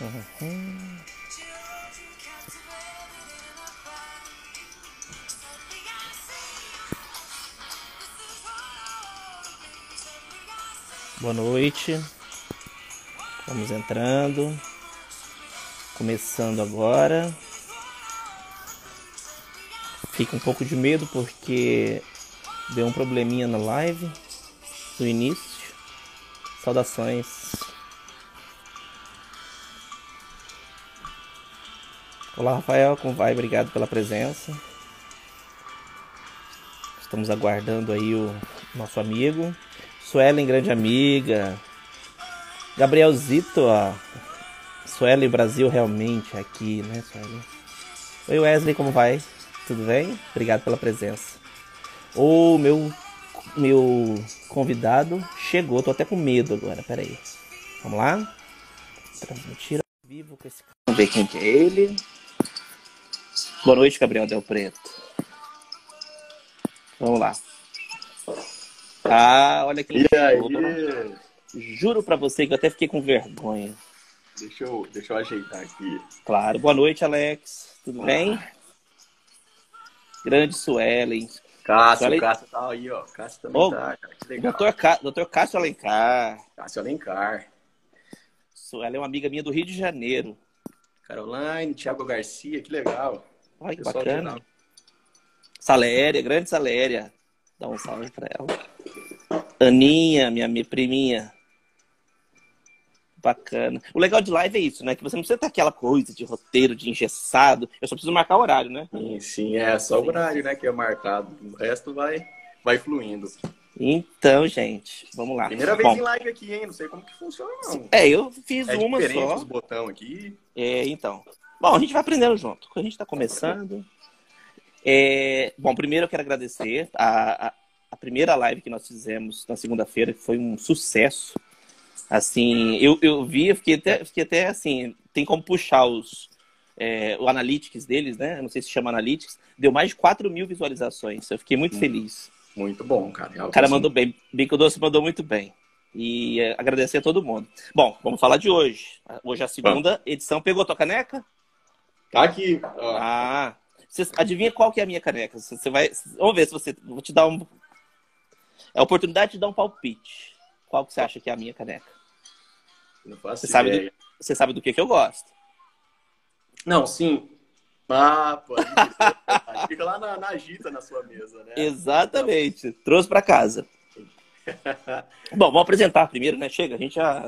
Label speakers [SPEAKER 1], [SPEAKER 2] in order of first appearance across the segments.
[SPEAKER 1] Uhum. Boa noite. Vamos entrando. Começando agora. Fica um pouco de medo porque deu um probleminha na live no início. Saudações. Olá, Rafael, como vai? Obrigado pela presença. Estamos aguardando aí o nosso amigo. Suelen, grande amiga. Gabrielzito, ó. Suelen Brasil realmente aqui, né, Suelen? Oi, Wesley, como vai? Tudo bem? Obrigado pela presença. O meu meu convidado chegou, tô até com medo agora, peraí. Vamos lá? Transmitir ao vivo com esse Vamos ver quem que é ele. Boa noite, Gabriel Del Preto. Vamos lá. Ah, olha que
[SPEAKER 2] E aí?
[SPEAKER 1] Juro pra você que eu até fiquei com vergonha.
[SPEAKER 2] Deixa eu, deixa eu ajeitar aqui.
[SPEAKER 1] Claro. Boa noite, Alex. Tudo bem? Grande Suelen.
[SPEAKER 2] Cássio,
[SPEAKER 1] Suelen-
[SPEAKER 2] Cássio tá aí, ó. Cássio também
[SPEAKER 1] Ô,
[SPEAKER 2] tá, cara. Que legal.
[SPEAKER 1] Doutor. Doutor Cássio Alencar.
[SPEAKER 2] Cássio Alencar.
[SPEAKER 1] Suelen é uma amiga minha do Rio de Janeiro.
[SPEAKER 2] Caroline, Thiago Garcia, que legal.
[SPEAKER 1] Olha que
[SPEAKER 2] Pessoal
[SPEAKER 1] bacana.
[SPEAKER 2] geral.
[SPEAKER 1] Saléria, grande Saléria. Dá um salve pra ela. Aninha, minha, minha priminha. Bacana. O legal de live é isso, né? Que você não precisa ter aquela coisa de roteiro, de engessado. Eu só preciso marcar o horário, né?
[SPEAKER 2] Sim, sim, é só o horário, né, que é marcado. O resto vai, vai fluindo.
[SPEAKER 1] Então, gente, vamos lá.
[SPEAKER 2] Primeira vez
[SPEAKER 1] Bom,
[SPEAKER 2] em live aqui, hein? Não sei como que funciona, não.
[SPEAKER 1] É, eu fiz
[SPEAKER 2] É
[SPEAKER 1] uma
[SPEAKER 2] diferente
[SPEAKER 1] só.
[SPEAKER 2] os botão aqui.
[SPEAKER 1] É, então. Bom, a gente vai aprendendo junto. A gente está começando. É, bom, primeiro eu quero agradecer a, a, a primeira live que nós fizemos na segunda-feira, que foi um sucesso. Assim, eu, eu vi, eu fiquei até, fiquei até assim, tem como puxar os, é, o Analytics deles, né? Eu Não sei se chama Analytics. Deu mais de 4 mil visualizações. Eu fiquei muito
[SPEAKER 2] Hum.
[SPEAKER 1] feliz.
[SPEAKER 2] Muito bom, cara.
[SPEAKER 1] O cara mandou bem. Bico Doce mandou muito bem. E é, agradecer a todo mundo. Bom, vamos falar de hoje. Hoje é a segunda edição. Pegou tua caneca?
[SPEAKER 2] Tá aqui, ó.
[SPEAKER 1] Ah, você adivinha qual que é a minha caneca? Você vai, vamos ver se você, vou te dar um, é a oportunidade de dar um palpite. Qual que você acha que é a minha caneca?
[SPEAKER 2] Não faço
[SPEAKER 1] Você sabe,
[SPEAKER 2] ideia.
[SPEAKER 1] do, você sabe do que que eu gosto?
[SPEAKER 2] Não, sim. Ah, ser. Fica lá na, na agita na sua mesa, né?
[SPEAKER 1] Exatamente. Trouxe pra casa. Bom, vamos apresentar primeiro, né? Chega, a gente já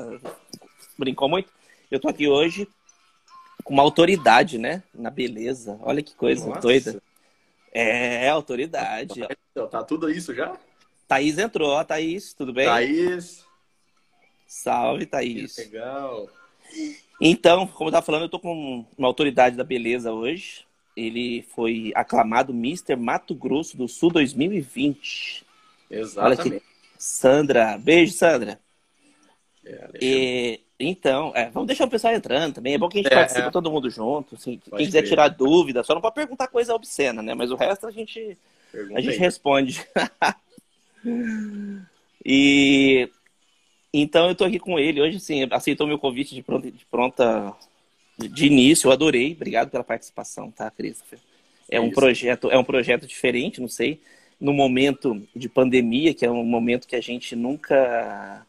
[SPEAKER 1] brincou muito. Eu tô aqui hoje uma autoridade, né? Na beleza. Olha que coisa
[SPEAKER 2] Nossa.
[SPEAKER 1] doida. É, autoridade.
[SPEAKER 2] Então, Tá tudo isso já?
[SPEAKER 1] Thaís entrou, ó, Thaís, tudo bem?
[SPEAKER 2] Thaís,
[SPEAKER 1] Salve,
[SPEAKER 2] que
[SPEAKER 1] Thaís.
[SPEAKER 2] legal.
[SPEAKER 1] Então, como eu tava falando, eu tô com uma autoridade da beleza hoje. Ele foi aclamado Mr. Mato Grosso do Sul 2020.
[SPEAKER 2] Exatamente.
[SPEAKER 1] Sandra, beijo, Sandra.
[SPEAKER 2] É.
[SPEAKER 1] E, então, é, vamos deixar o pessoal entrando também. É bom que a gente
[SPEAKER 2] É,
[SPEAKER 1] participe
[SPEAKER 2] é.
[SPEAKER 1] todo mundo junto. assim.
[SPEAKER 2] Pode
[SPEAKER 1] quem quiser
[SPEAKER 2] crer.
[SPEAKER 1] tirar dúvida, só não pode perguntar coisa obscena, né? Mas o resto a gente, a gente responde. e então eu tô aqui com ele hoje, sim, aceitou meu convite de pronta, de pronta de início, eu adorei. Obrigado pela participação, tá, Christopher? É um
[SPEAKER 2] Isso.
[SPEAKER 1] projeto, é um projeto diferente, não sei, no momento de pandemia, que é um momento que a gente nunca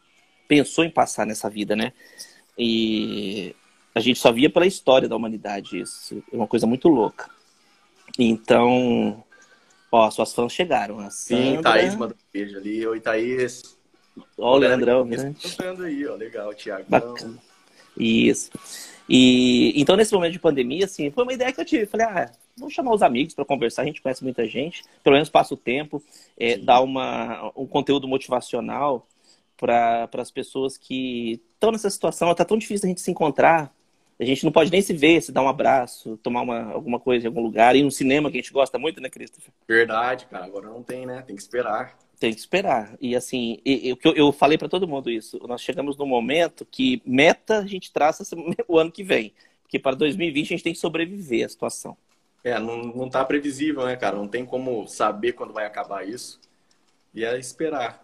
[SPEAKER 1] pensou em passar nessa vida, né? E a gente só via pela história da humanidade isso, é uma coisa muito louca. Então, ó, suas fãs chegaram, a
[SPEAKER 2] Sim,
[SPEAKER 1] Sandra,
[SPEAKER 2] Thaís manda um beijo ali. Oi, Thaís.
[SPEAKER 1] ó, o Leandrão, grande.
[SPEAKER 2] Cantando aí, ó. Legal, Thiago.
[SPEAKER 1] Bacana. Isso. E então, nesse momento de pandemia, assim, foi uma ideia que eu tive. Falei, ah, vamos chamar os amigos para conversar. A gente conhece muita gente, pelo menos passa o tempo, é,
[SPEAKER 2] Sim.
[SPEAKER 1] dar uma, um conteúdo motivacional para as pessoas que estão nessa situação. Tá tão difícil a gente se encontrar. A gente não pode nem se ver, se dar um abraço, tomar uma, alguma coisa em algum lugar, ir no cinema, que a gente gosta muito, né, Christopher?
[SPEAKER 2] Verdade, cara. Agora não tem, né? Tem que esperar.
[SPEAKER 1] Tem que esperar. E assim, eu, eu falei para todo mundo isso. Nós chegamos num momento que meta a gente traça o ano que vem. Porque para 2020 a gente tem que sobreviver à situação.
[SPEAKER 2] É, não, não tá previsível, né, cara? Não tem como saber quando vai acabar isso. E é esperar.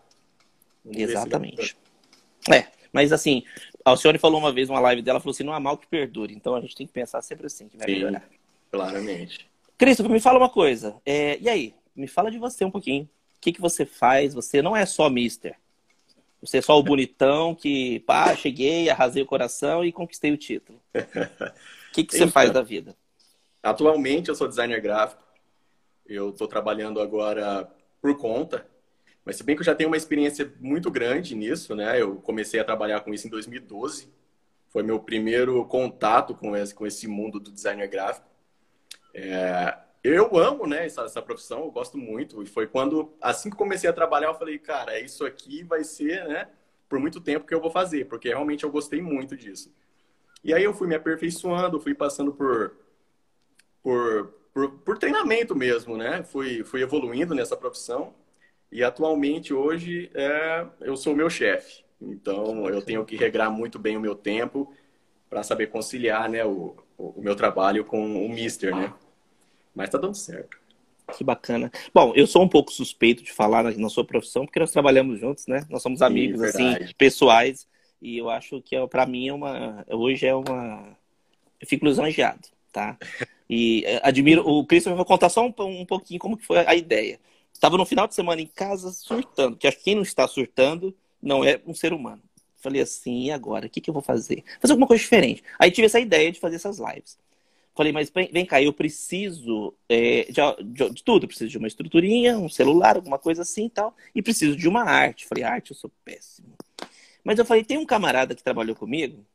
[SPEAKER 2] Se
[SPEAKER 1] Exatamente. É, mas assim, A Alcione falou uma vez numa live dela, falou assim, não há mal que perdure. Então a gente tem que pensar sempre assim, que vai
[SPEAKER 2] Sim,
[SPEAKER 1] melhorar.
[SPEAKER 2] claramente.
[SPEAKER 1] Christopher, me fala uma coisa. É, e aí? Me fala de você um pouquinho. O que, que você faz? Você não é só mister. Você é só o bonitão que, pá, cheguei, arrasei o coração e conquistei o título. O que, que você
[SPEAKER 2] Então.
[SPEAKER 1] faz da vida?
[SPEAKER 2] Atualmente eu sou designer gráfico. Eu estou trabalhando agora por conta. Mas se bem que eu já tenho uma experiência muito grande nisso, né? Eu comecei a trabalhar com isso em 2012. Foi meu primeiro contato com esse, com esse mundo do designer gráfico. É, eu amo, né, essa, essa profissão, eu gosto muito. E foi quando, assim que comecei a trabalhar, eu falei, cara, isso aqui vai ser, né, por muito tempo que eu vou fazer, porque realmente eu gostei muito disso. E aí eu fui me aperfeiçoando, fui passando por, por, por, por treinamento mesmo, né? Fui, fui evoluindo nessa profissão. E atualmente, hoje, é, eu sou o meu chefe. Então, eu tenho que regrar muito bem o meu tempo para saber conciliar né, o, o meu trabalho com o Mister, né? Mas tá dando certo.
[SPEAKER 1] Que bacana. Bom, eu sou um pouco suspeito de falar na, na sua profissão, porque nós trabalhamos juntos, né? Nós somos amigos, assim,
[SPEAKER 2] verdade.
[SPEAKER 1] pessoais. E eu acho que, é, para mim, é uma... Hoje é uma... Eu fico lisonjeado, tá? E é, admiro... O Christopher vai contar só um, um pouquinho como que foi a ideia. Estava no final de semana em casa surtando, que acho que quem não está surtando não é um ser humano. Falei assim, e agora? O que, que eu vou fazer? Fazer alguma coisa diferente. Aí tive essa ideia de fazer essas lives. Falei, mas vem, vem cá, eu preciso é, de, de, de, tudo. Eu preciso de uma estruturinha, um celular, alguma coisa assim e tal. E preciso de uma arte. Falei, arte, eu sou péssimo. Mas eu falei, tem um camarada que trabalhou comigo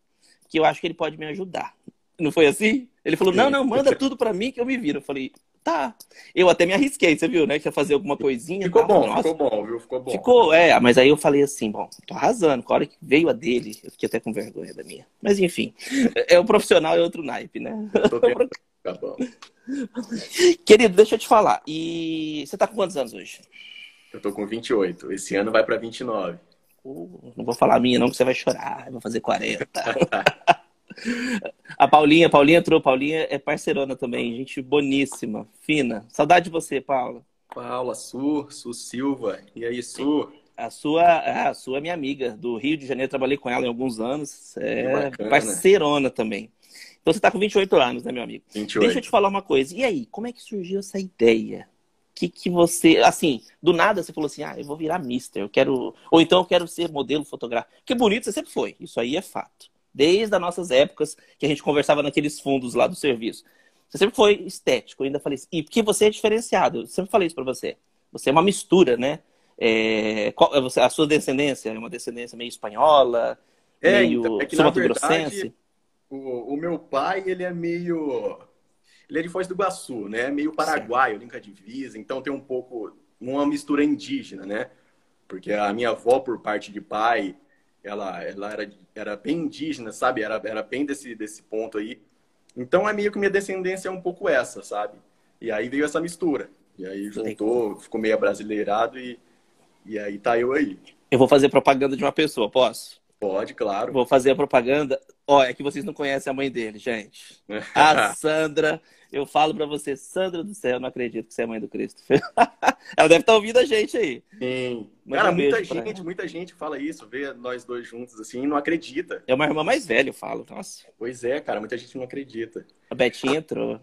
[SPEAKER 1] que eu acho que ele pode me ajudar. Não foi assim? Ele falou, não, não, manda tudo para mim que eu me viro. Eu falei, tá. Eu até me arrisquei, você viu, né? Que ia fazer alguma coisinha.
[SPEAKER 2] Ficou
[SPEAKER 1] tá?
[SPEAKER 2] bom,
[SPEAKER 1] Nossa,
[SPEAKER 2] ficou bom, viu? Ficou bom.
[SPEAKER 1] Ficou, é, mas aí eu falei assim, bom, tô arrasando. Com a hora que veio a dele, eu fiquei até com vergonha da minha. Mas enfim, é o profissional é outro naipe, né?
[SPEAKER 2] Bom.
[SPEAKER 1] Querido, deixa eu te falar. E você tá com quantos anos hoje?
[SPEAKER 2] Eu tô com 28. Esse ano vai para 29.
[SPEAKER 1] Uh, não vou falar a minha, não, que você vai chorar. Eu vou fazer 40. a Paulinha, Paulinha entrou. Paulinha é parceirona também, gente boníssima, fina. Saudade de você, Paula.
[SPEAKER 2] Paula, Su, Su Silva. E aí, Su?
[SPEAKER 1] A sua, a sua é minha amiga do Rio de Janeiro, trabalhei com ela em alguns anos. É parceirona também. Então você tá com 28 anos, né, meu amigo?
[SPEAKER 2] 28.
[SPEAKER 1] Deixa eu te falar uma coisa. E aí, como é que surgiu essa ideia? Que que você, assim, do nada você falou assim: "Ah, eu vou virar mister, eu quero, ou então eu quero ser modelo fotográfico". Que bonito você sempre foi. Isso aí é fato. Desde as nossas épocas que a gente conversava naqueles fundos lá do serviço. Você sempre foi estético, eu ainda falei isso. E porque você é diferenciado, eu sempre falei isso para você. Você é uma mistura, né? É, qual, a sua descendência é uma descendência meio espanhola,
[SPEAKER 2] É,
[SPEAKER 1] meio
[SPEAKER 2] então, é que na verdade, o, o meu pai, ele é meio... Ele é de Foz do Iguaçu, né? Meio paraguaio, limpa divisa. Então tem um pouco... Uma mistura indígena, né? Porque a minha avó, por parte de pai, ela, ela era, era bem indígena, sabe? Era, era bem desse, desse ponto aí. Então é meio que minha descendência é um pouco essa, sabe? E aí veio essa mistura. E aí juntou, ficou meio abrasileirado e, e aí tá eu aí.
[SPEAKER 1] Eu vou fazer propaganda de uma pessoa, posso?
[SPEAKER 2] Pode, claro.
[SPEAKER 1] Vou fazer a propaganda. Ó, é que vocês não conhecem a mãe dele, gente. A Sandra. Eu falo pra você, Sandra do céu, eu não acredito que você é mãe do Cristo. Ela deve estar ouvindo a gente aí.
[SPEAKER 2] Sim.
[SPEAKER 1] Manda
[SPEAKER 2] Cara,
[SPEAKER 1] um
[SPEAKER 2] muita gente, muita gente fala isso, vê nós dois juntos assim e não acredita.
[SPEAKER 1] É uma irmã mais velha, eu falo. Nossa,
[SPEAKER 2] Pois é, cara, muita gente não acredita.
[SPEAKER 1] a Betinha entrou.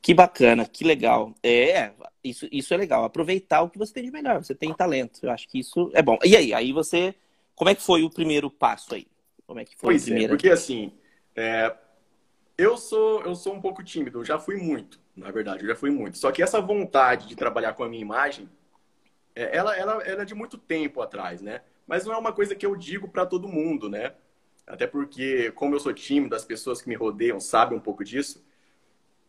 [SPEAKER 1] Que bacana, que legal. É, isso, isso é legal. Aproveitar o que você tem de melhor. Você tem talento. Eu acho que isso é bom. E aí, aí você. Como é que foi o primeiro passo aí? Como é que foi
[SPEAKER 2] Pois
[SPEAKER 1] o
[SPEAKER 2] é,
[SPEAKER 1] primeiro?
[SPEAKER 2] porque assim, é, eu sou eu sou um pouco tímido, eu já fui muito, na verdade, eu já fui muito. Só que essa vontade de trabalhar com a minha imagem, é, ela, ela, ela é de muito tempo atrás, né? Mas não é uma coisa que eu digo para todo mundo, né? Até porque, como eu sou tímido, as pessoas que me rodeiam sabem um pouco disso.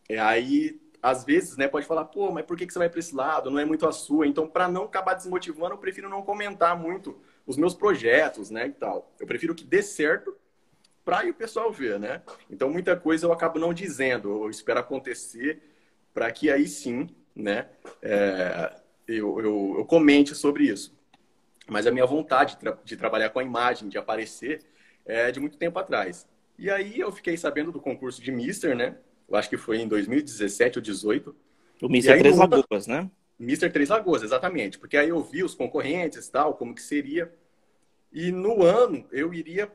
[SPEAKER 2] É, aí, às vezes, né, pode falar, pô, mas por que, que você vai para esse lado? Não é muito a sua. Então, para não acabar desmotivando, eu prefiro não comentar muito os meus projetos, né, e tal. Eu prefiro que dê certo para o pessoal ver, né? Então, muita coisa eu acabo não dizendo, eu espero acontecer para que aí sim, né, é, eu, eu, eu comente sobre isso. Mas a minha vontade de, tra de trabalhar com a imagem, de aparecer, é de muito tempo atrás. E aí eu fiquei sabendo do concurso de Mister, né? Eu acho que foi em 2017 ou 2018.
[SPEAKER 1] O
[SPEAKER 2] aí,
[SPEAKER 1] Três Lagoas, né?
[SPEAKER 2] Mister Três Lagoas, exatamente. Porque aí eu vi os concorrentes e tal, como que seria. E no ano eu iria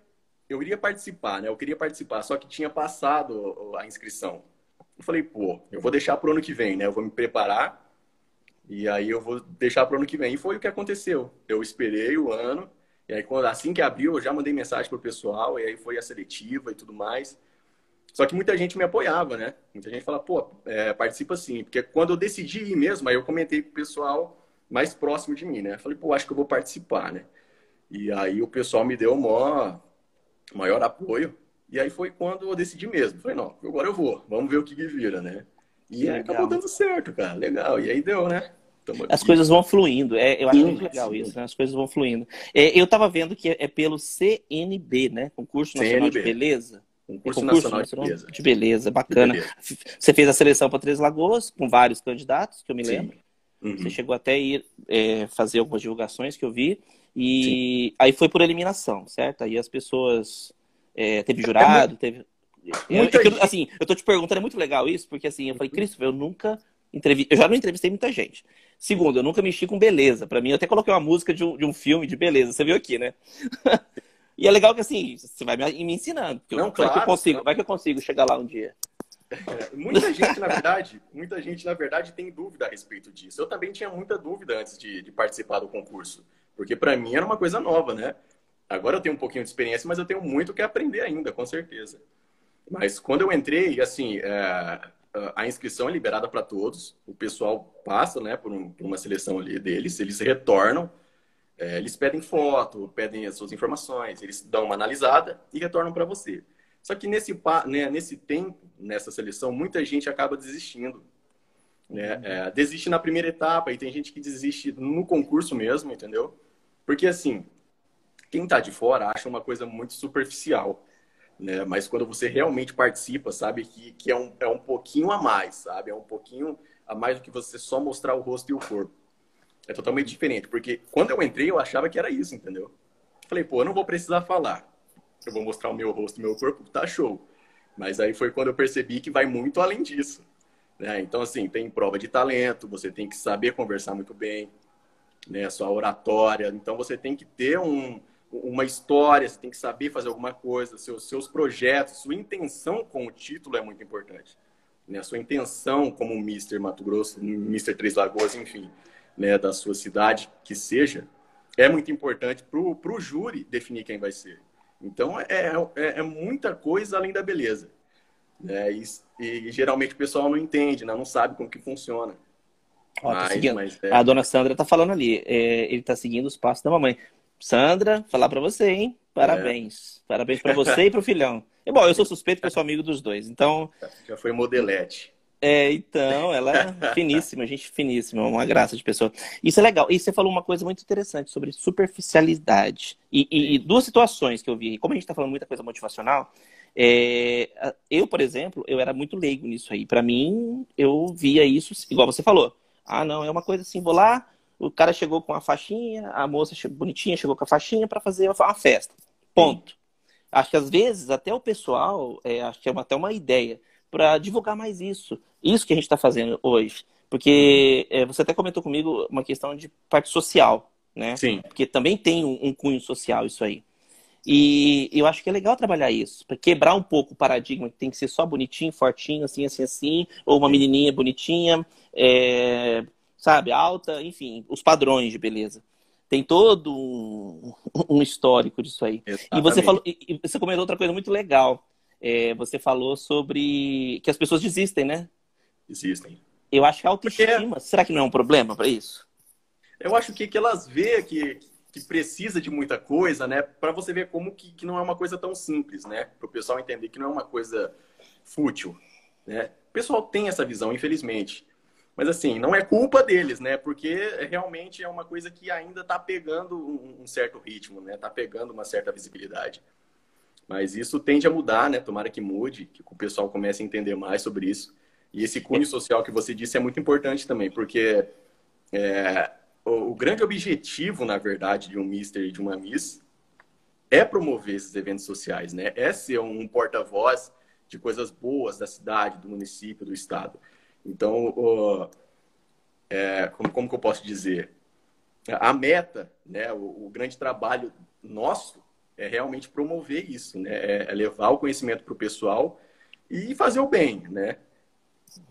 [SPEAKER 2] eu iria participar, né? Eu queria participar, só que tinha passado a inscrição. Eu falei, pô, eu vou deixar pro ano que vem, né? Eu vou me preparar e aí eu vou deixar pro ano que vem. E foi o que aconteceu. Eu esperei o ano, e aí quando, assim que abriu, eu já mandei mensagem pro pessoal, e aí foi a seletiva e tudo mais. Só que muita gente me apoiava, né? Muita gente fala, pô, é, participa sim. Porque quando eu decidi ir mesmo, aí eu comentei com o pessoal mais próximo de mim, né? Falei, pô, acho que eu vou participar, né? E aí o pessoal me deu o maior, maior apoio. E aí foi quando eu decidi mesmo. Falei, não, agora eu vou. Vamos ver o que, que vira, né? E aí acabou dando certo, cara. Legal. E aí deu, né?
[SPEAKER 1] As coisas vão fluindo. É, eu acho sim, muito legal sim. isso, né? As coisas vão fluindo. É, eu estava vendo que é pelo CNB, né? Concurso Nacional CNB. de Beleza.
[SPEAKER 2] Concurso, concurso Nacional, de Beleza.
[SPEAKER 1] De beleza, bacana. De beleza. Você fez a seleção para Três Lagoas, com vários candidatos, que eu me lembro. Uhum. Você chegou até a ir é, fazer algumas divulgações que eu vi. E Sim. aí foi por eliminação, certo? Aí as pessoas. É, teve é jurado, teve. Eu, eu, assim, eu tô te perguntando, é muito legal isso, porque assim, eu falei, uhum. Christopher, eu nunca entrevistei. Eu já não entrevistei muita gente. Segundo, eu nunca mexi com beleza. Para mim, eu até coloquei uma música de um, de um filme de beleza. Você viu aqui, né? e é legal que assim, você vai me, me ensinando. Não, vai, claro, que eu consigo, vai que eu consigo chegar lá um dia.
[SPEAKER 2] É, muita gente, na verdade, muita gente, na verdade, tem dúvida a respeito disso. Eu também tinha muita dúvida antes de, de participar do concurso. Porque para mim era uma coisa nova, né? Agora eu tenho um pouquinho de experiência, mas eu tenho muito que aprender ainda, com certeza. Mas quando eu entrei, assim, é, a inscrição é liberada para todos. O pessoal passa, né, por, um, por, uma seleção ali deles. Eles retornam, é, eles pedem foto, pedem as suas informações, eles dão uma analisada e retornam para você. Só que nesse, né, nesse tempo, nessa seleção, muita gente acaba desistindo. Né? É, desiste na primeira etapa e tem gente que desiste no concurso mesmo, entendeu? Porque, assim, quem está de fora acha uma coisa muito superficial, né? Mas quando você realmente participa, sabe que, que é, um, é um pouquinho a mais, sabe? É um pouquinho a mais do que você só mostrar o rosto e o corpo. É totalmente diferente, porque quando eu entrei, eu achava que era isso, entendeu? Falei, pô, eu não vou precisar falar. Eu vou mostrar o meu rosto o meu corpo, tá show. Mas aí foi quando eu percebi que vai muito além disso. Né? Então, assim, tem prova de talento, você tem que saber conversar muito bem, né, sua oratória. Então você tem que ter um, uma história, você tem que saber fazer alguma coisa, seus, seus projetos, sua intenção com o título é muito importante. Né? Sua intenção como Mister Mato Grosso, Mister Três Lagoas, enfim, né, da sua cidade, que seja, é muito importante para o júri definir quem vai ser. Então é, é, é, muita coisa além da beleza. Né? E, e, geralmente o pessoal não entende, né? não sabe como que funciona.
[SPEAKER 1] Ó, tá mas, mas é... A dona Sandra tá falando ali, é, ele tá seguindo os passos da mamãe. Sandra, falar para você, hein? Parabéns. É. Parabéns para você e pro filhão. E, bom, eu sou suspeito que eu sou amigo dos dois, então...
[SPEAKER 2] Já foi modelete.
[SPEAKER 1] É, então, ela é finíssima, gente finíssima, uma graça de pessoa. Isso é legal. E você falou uma coisa muito interessante sobre superficialidade. E, e, e duas situações que eu vi. Como a gente está falando muita coisa motivacional, é, eu, por exemplo, eu era muito leigo nisso aí. Para mim, eu via isso, igual você falou. Ah, não, é uma coisa assim, vou lá, o cara chegou com a faixinha, a moça bonitinha chegou com a faixinha para fazer uma festa. Ponto. Sim. Acho que às vezes até o pessoal, é, acho que é até uma ideia para divulgar mais isso. Isso que a gente está fazendo hoje. Porque é, você até comentou comigo uma questão de parte social, né?
[SPEAKER 2] Sim.
[SPEAKER 1] Porque também tem um, um cunho social isso aí. E eu acho que é legal trabalhar isso, para quebrar um pouco o paradigma que tem que ser só bonitinho, fortinho, assim, assim, assim, ou uma menininha bonitinha, é, sabe, alta, enfim, os padrões de beleza. Tem todo um, um histórico disso aí. Exatamente. E você falou, e você comentou outra coisa muito legal. É, você falou sobre que as pessoas desistem, né?
[SPEAKER 2] Desistem.
[SPEAKER 1] Eu acho que a autoestima, Porque... será que não é um problema para isso?
[SPEAKER 2] Eu acho que, que elas vê que, que precisa de muita coisa, né? Para você ver como que, que não é uma coisa tão simples, né? Para o pessoal entender que não é uma coisa fútil, né? O pessoal tem essa visão, infelizmente. Mas assim, não é culpa deles, né? Porque realmente é uma coisa que ainda está pegando um certo ritmo, né? Está pegando uma certa visibilidade. Mas isso tende a mudar, né? Tomara que mude, que o pessoal comece a entender mais sobre isso. E esse cunho social que você disse é muito importante também, porque é, o, o grande objetivo, na verdade, de um Mister e de uma Miss é promover esses eventos sociais, né? É ser um porta-voz de coisas boas da cidade, do município, do estado. Então, o, é, como, como que eu posso dizer? A meta, né? O, o grande trabalho nosso é realmente promover isso, né? É, é levar o conhecimento para o pessoal e fazer o bem, né?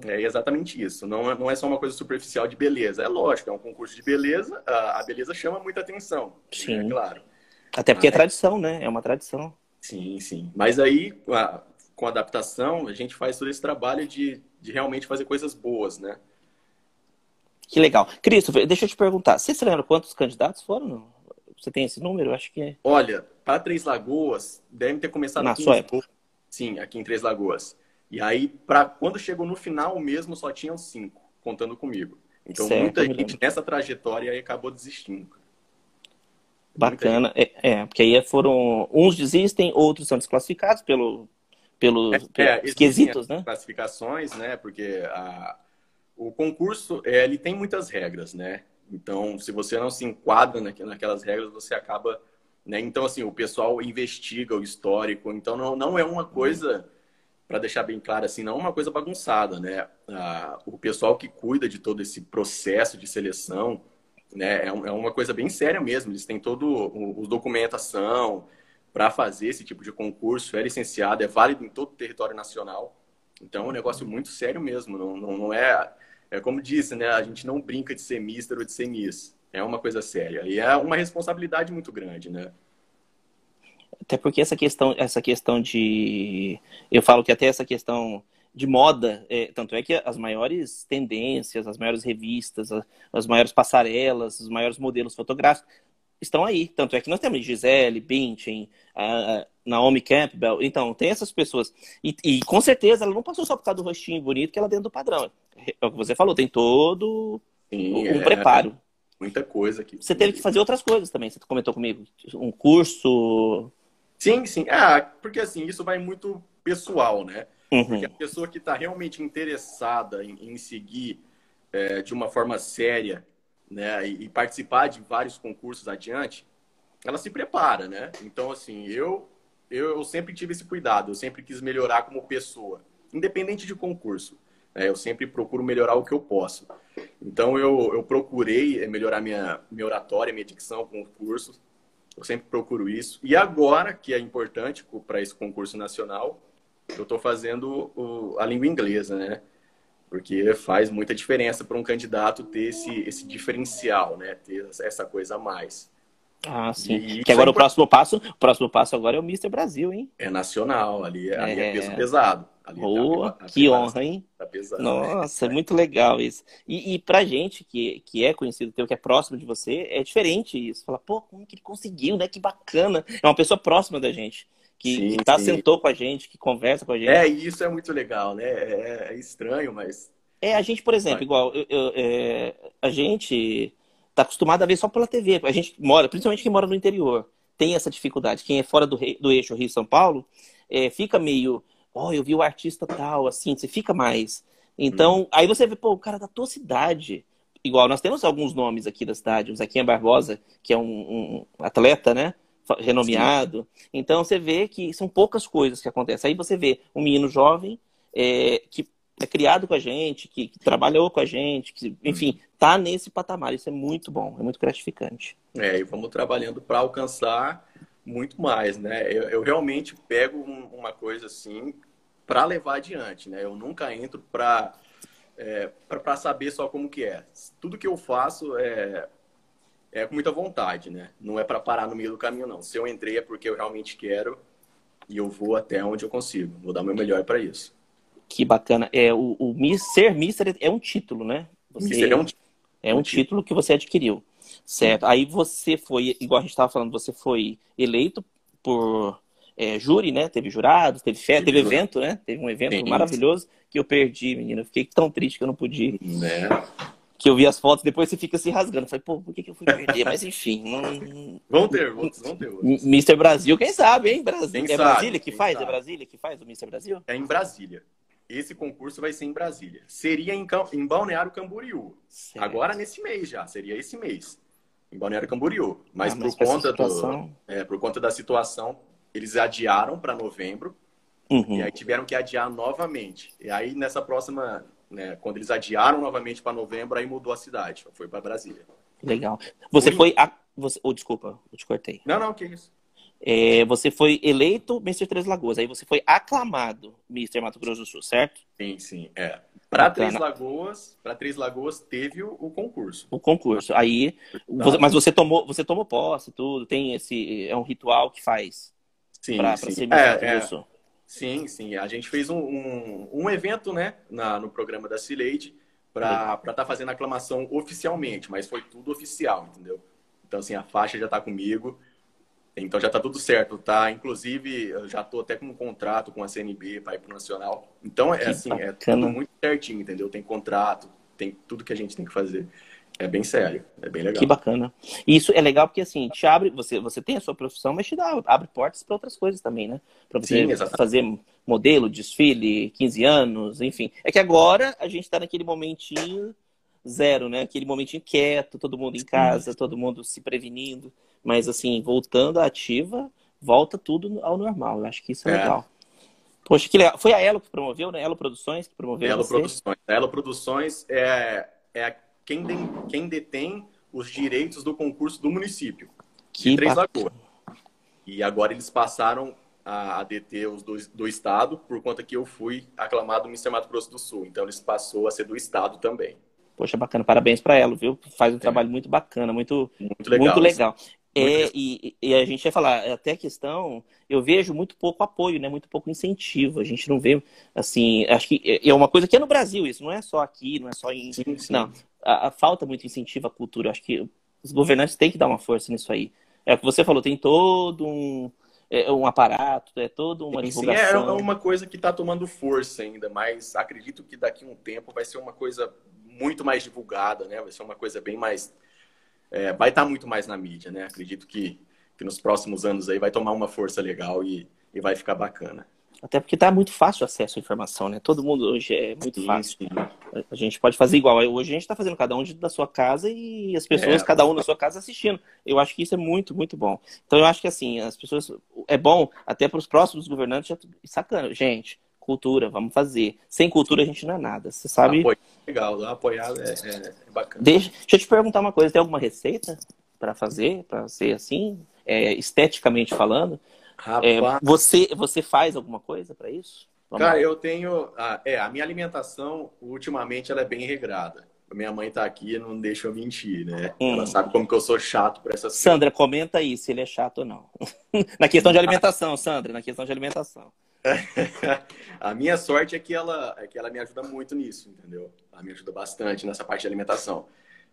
[SPEAKER 2] É exatamente isso. Não, é, não é só uma coisa superficial de beleza. É lógico, é um concurso de beleza. A, a beleza chama muita atenção. Né?
[SPEAKER 1] Sim.
[SPEAKER 2] É claro.
[SPEAKER 1] Até porque é tradição, né? É uma tradição.
[SPEAKER 2] Sim, sim. Mas aí, a, com a adaptação, a gente faz todo esse trabalho de, de realmente fazer coisas boas, né?
[SPEAKER 1] Que legal. Christopher, deixa eu te perguntar. Você se lembra quantos candidatos foram? Você tem esse número? Acho que é.
[SPEAKER 2] Olha, para Três Lagoas, deve ter começado
[SPEAKER 1] Na sua época.
[SPEAKER 2] Sim, aqui em Três Lagoas. E aí, pra, quando chegou no final mesmo, só tinham cinco, contando comigo. Então,
[SPEAKER 1] Certo,
[SPEAKER 2] muita gente nessa trajetória aí acabou desistindo.
[SPEAKER 1] Bacana. É, é, porque aí foram. Uns desistem, outros são desclassificados pelo, pelo,
[SPEAKER 2] É,
[SPEAKER 1] pelos
[SPEAKER 2] existem
[SPEAKER 1] quesitos, né?
[SPEAKER 2] Classificações, né? Porque a, o concurso, é, ele tem muitas regras, né? Então, se você não se enquadra naque- naquelas regras, você acaba... Né? Então, assim, o pessoal investiga o histórico. Então, não, não é uma coisa, para deixar bem claro assim, não é uma coisa bagunçada, né? Ah, o pessoal que cuida de todo esse processo de seleção, né? É, é uma coisa bem séria mesmo. Eles têm todo o, o documentação para fazer esse tipo de concurso. É licenciado, é válido em todo o território nacional. Então, é um negócio muito sério mesmo. Não, não, não é... É como disse, né? A gente não brinca de ser mister ou de ser miss. É uma coisa séria. E é uma responsabilidade muito grande, né?
[SPEAKER 1] Até porque essa questão, essa questão de. Eu falo que até essa questão de moda, é, tanto é que as maiores tendências, as maiores revistas, a- as maiores passarelas, os maiores modelos fotográficos estão aí. Tanto é que nós temos Gisele, Bündchen, Naomi Campbell. Então, tem essas pessoas. E, e com certeza ela não passou só por causa do rostinho bonito que ela é dentro do padrão. É o que você falou, tem todo
[SPEAKER 2] Sim,
[SPEAKER 1] um
[SPEAKER 2] é
[SPEAKER 1] preparo.
[SPEAKER 2] muita coisa aqui.
[SPEAKER 1] Você teve que fazer outras coisas também, você comentou comigo. Um curso.
[SPEAKER 2] Sim, sim. Ah, porque assim, isso vai muito pessoal, né?
[SPEAKER 1] Uhum.
[SPEAKER 2] Porque a pessoa que está realmente interessada em, em seguir é, de uma forma séria, né, e, e participar de vários concursos adiante, ela se prepara, né? Então, assim, eu, eu, eu sempre tive esse cuidado, eu sempre quis melhorar como pessoa, independente de concurso. né? Eu sempre procuro melhorar o que eu posso. Então, eu, eu procurei melhorar minha, minha oratória, minha dicção com os cursos. Eu sempre procuro isso. E agora, que é importante para esse concurso nacional, eu estou fazendo o- a língua inglesa, né? Porque faz muita diferença para um candidato ter esse, esse diferencial, né? Ter essa coisa a mais.
[SPEAKER 1] Ah, sim.
[SPEAKER 2] E
[SPEAKER 1] que agora
[SPEAKER 2] isso
[SPEAKER 1] o próximo passo, o próximo passo agora é o Mr. Brasil, hein?
[SPEAKER 2] É nacional, ali, é- ali é,
[SPEAKER 1] É.
[SPEAKER 2] peso pesado. Ali tá-
[SPEAKER 1] Boa,
[SPEAKER 2] a- a
[SPEAKER 1] que honra, hein?
[SPEAKER 2] Tá pesado.
[SPEAKER 1] Nossa, é muito legal isso. E, e pra gente que, que é conhecido teu, que é próximo de você, é diferente isso. Fala, pô, como que ele conseguiu, né? Que bacana. É uma pessoa próxima da gente. Que,
[SPEAKER 2] Sim,
[SPEAKER 1] que tá,
[SPEAKER 2] sim.
[SPEAKER 1] sentou com a gente, que conversa com a gente.
[SPEAKER 2] É, isso é muito legal, né? É, é estranho, mas
[SPEAKER 1] É, a gente, por exemplo,
[SPEAKER 2] Vai.
[SPEAKER 1] igual, eu- eu- é, a gente tá acostumado a ver só pela TV. A gente mora, principalmente quem mora no interior, tem essa dificuldade. Quem é fora do, do eixo Rio-São Paulo, é, fica meio, ó, eu vi o artista tal, assim, você fica mais. Então, aí você vê, pô, o cara da tua cidade. Igual, nós temos alguns nomes aqui da cidade, o Zequinha Barbosa, que é um, um atleta, né? Renomeado. Então, você vê que são poucas coisas que acontecem. Aí você vê um menino jovem é, que é criado com a gente, que, que trabalhou com a gente, que, enfim, tá nesse patamar. Isso é muito bom, é muito gratificante.
[SPEAKER 2] É, e vamos trabalhando para alcançar muito mais, né? Eu, eu realmente pego um- uma coisa assim para levar adiante, né? Eu nunca entro para é, para saber só como que é. Tudo que eu faço é é com muita vontade, né? Não é para parar no meio do caminho, não. Se eu entrei é porque eu realmente quero e eu vou até onde eu consigo. Vou dar o meu melhor para isso.
[SPEAKER 1] Que bacana. É, o, o ser Mister é um título, né? Você-
[SPEAKER 2] é um
[SPEAKER 1] É um título que você adquiriu, certo? Aí você foi, igual a gente estava falando, você foi eleito por é, júri, né? Teve jurados, teve festa, teve
[SPEAKER 2] jurado.
[SPEAKER 1] evento, né? Teve um evento
[SPEAKER 2] Sim.
[SPEAKER 1] maravilhoso que eu perdi, menina. Eu fiquei tão triste que eu não pude ir.
[SPEAKER 2] né?
[SPEAKER 1] Que eu vi as fotos, depois você fica se rasgando. Falei, pô, por que, que eu fui perder? Mas enfim, não...
[SPEAKER 2] Vão ter, outros, vão ter outros.
[SPEAKER 1] Mr. Brasil, quem sabe, hein? Brasil.
[SPEAKER 2] Quem
[SPEAKER 1] é
[SPEAKER 2] sabe,
[SPEAKER 1] Brasília que faz?
[SPEAKER 2] sabe.
[SPEAKER 1] É Brasília que faz o Mr. Brasil?
[SPEAKER 2] É em Brasília. Esse concurso vai ser em Brasília. Seria em, Cam- em Balneário Camboriú.
[SPEAKER 1] Certo.
[SPEAKER 2] Agora nesse mês já, seria esse mês. Em Balneário Camboriú. Mas,
[SPEAKER 1] Ah,
[SPEAKER 2] por,
[SPEAKER 1] com essa
[SPEAKER 2] conta do,
[SPEAKER 1] situação-
[SPEAKER 2] é, por conta da situação, eles adiaram para novembro.
[SPEAKER 1] Uhum.
[SPEAKER 2] E aí tiveram que adiar novamente. E aí nessa próxima, né, quando eles adiaram novamente para novembro, aí mudou a cidade. Foi para Brasília.
[SPEAKER 1] Legal. Você
[SPEAKER 2] Oi.
[SPEAKER 1] foi a. Você... Oh, desculpa, eu te cortei.
[SPEAKER 2] Não, não, que isso.
[SPEAKER 1] É, você foi eleito Mr. Três Lagoas, aí você foi aclamado Mr. Mato Grosso do Sul, certo?
[SPEAKER 2] Sim, sim, é. Para Três Lagoas, para Três Lagoas teve o, o, concurso.
[SPEAKER 1] O concurso. Aí, você, mas você tomou, você tomou posse, tudo. Tem esse é um ritual que faz.
[SPEAKER 2] Sim, para ser Mr. É, é. Sim, sim. A gente fez um, um, um evento, né, na, no programa da Cileide para estar tá fazendo a aclamação oficialmente, mas foi tudo oficial, entendeu? Então, assim, a faixa já está comigo. Então já está tudo certo, tá? Inclusive, eu já estou até com um contrato com a CNB para ir para o Nacional. Então, é assim, é tudo muito certinho, entendeu? Tem contrato, tem tudo que a gente tem que fazer. É bem sério, é bem legal.
[SPEAKER 1] Que bacana. E isso é legal porque assim, te abre, você, você tem a sua profissão, mas te dá, abre portas para outras coisas também, né? Para você Sim, fazer modelo, desfile, 15 anos, enfim. É que agora a gente está naquele momentinho zero, né? Aquele momentinho quieto, todo mundo em casa, todo mundo se prevenindo. Mas assim, voltando à ativa, volta tudo ao normal. Eu acho que isso é, é. legal. Poxa, que legal. Foi a Elo que promoveu, né? Elo Produções que promoveu
[SPEAKER 2] Elo
[SPEAKER 1] você?
[SPEAKER 2] Produções. A Elo Produções é, é quem, de, quem detém os direitos do concurso do município. Que de Três Lagoas. E agora eles passaram a, deter os do, do estado, por conta que eu fui aclamado Ministério Mato Grosso do Sul. Então eles passou a ser do estado também.
[SPEAKER 1] Poxa, bacana. Parabéns para ela, viu? Faz um é. trabalho muito bacana, muito, muito legal. Muito legal. É, e, e, a gente vai falar, até a questão, eu vejo muito pouco apoio, né? Muito pouco incentivo. A gente não vê, assim, acho que é, é uma coisa que é no Brasil isso, não é só aqui, não é só em. Sim, sim. Não, a, a, falta muito incentivo à cultura. Acho que os governantes têm que dar uma força nisso aí. É o que você falou, tem todo um, é, um aparato, é toda uma sim, divulgação.
[SPEAKER 2] Sim, é uma coisa que está tomando força ainda, mas acredito que daqui a um tempo vai ser uma coisa muito mais divulgada, né? Vai ser uma coisa bem mais é, vai estar muito mais na mídia, né? Acredito que, que nos próximos anos aí vai tomar uma força legal e, e vai ficar bacana.
[SPEAKER 1] Até porque está muito fácil o acesso à informação, né? Todo mundo hoje é muito sim, fácil. Sim. A gente pode fazer igual. Hoje a gente está fazendo cada um da sua casa e as pessoas, é. cada um na sua casa assistindo. Eu acho que isso é muito, muito bom. Então eu acho que assim, as pessoas. É bom até para os próximos governantes já sacando. Gente, cultura, vamos fazer. Sem cultura a gente não é nada. Você sabe.
[SPEAKER 2] Apoio. Legal, apoiado é, é, é, bacana.
[SPEAKER 1] Deixa, deixa eu te perguntar uma coisa: tem alguma receita para fazer, para ser assim, é, esteticamente falando? É, você, você faz alguma coisa para isso?
[SPEAKER 2] Vamos Cara, lá. eu tenho. A, é, a minha alimentação, ultimamente, ela é bem regrada. Minha mãe tá aqui e não deixa eu mentir, né? Hum. Ela sabe como que eu sou chato para essas
[SPEAKER 1] Sandra, coisas. comenta aí se ele é chato ou não. na questão de alimentação, Sandra, na questão de alimentação.
[SPEAKER 2] a minha sorte é que ela é que ela me ajuda muito nisso, entendeu? Ela me ajuda bastante nessa parte de alimentação.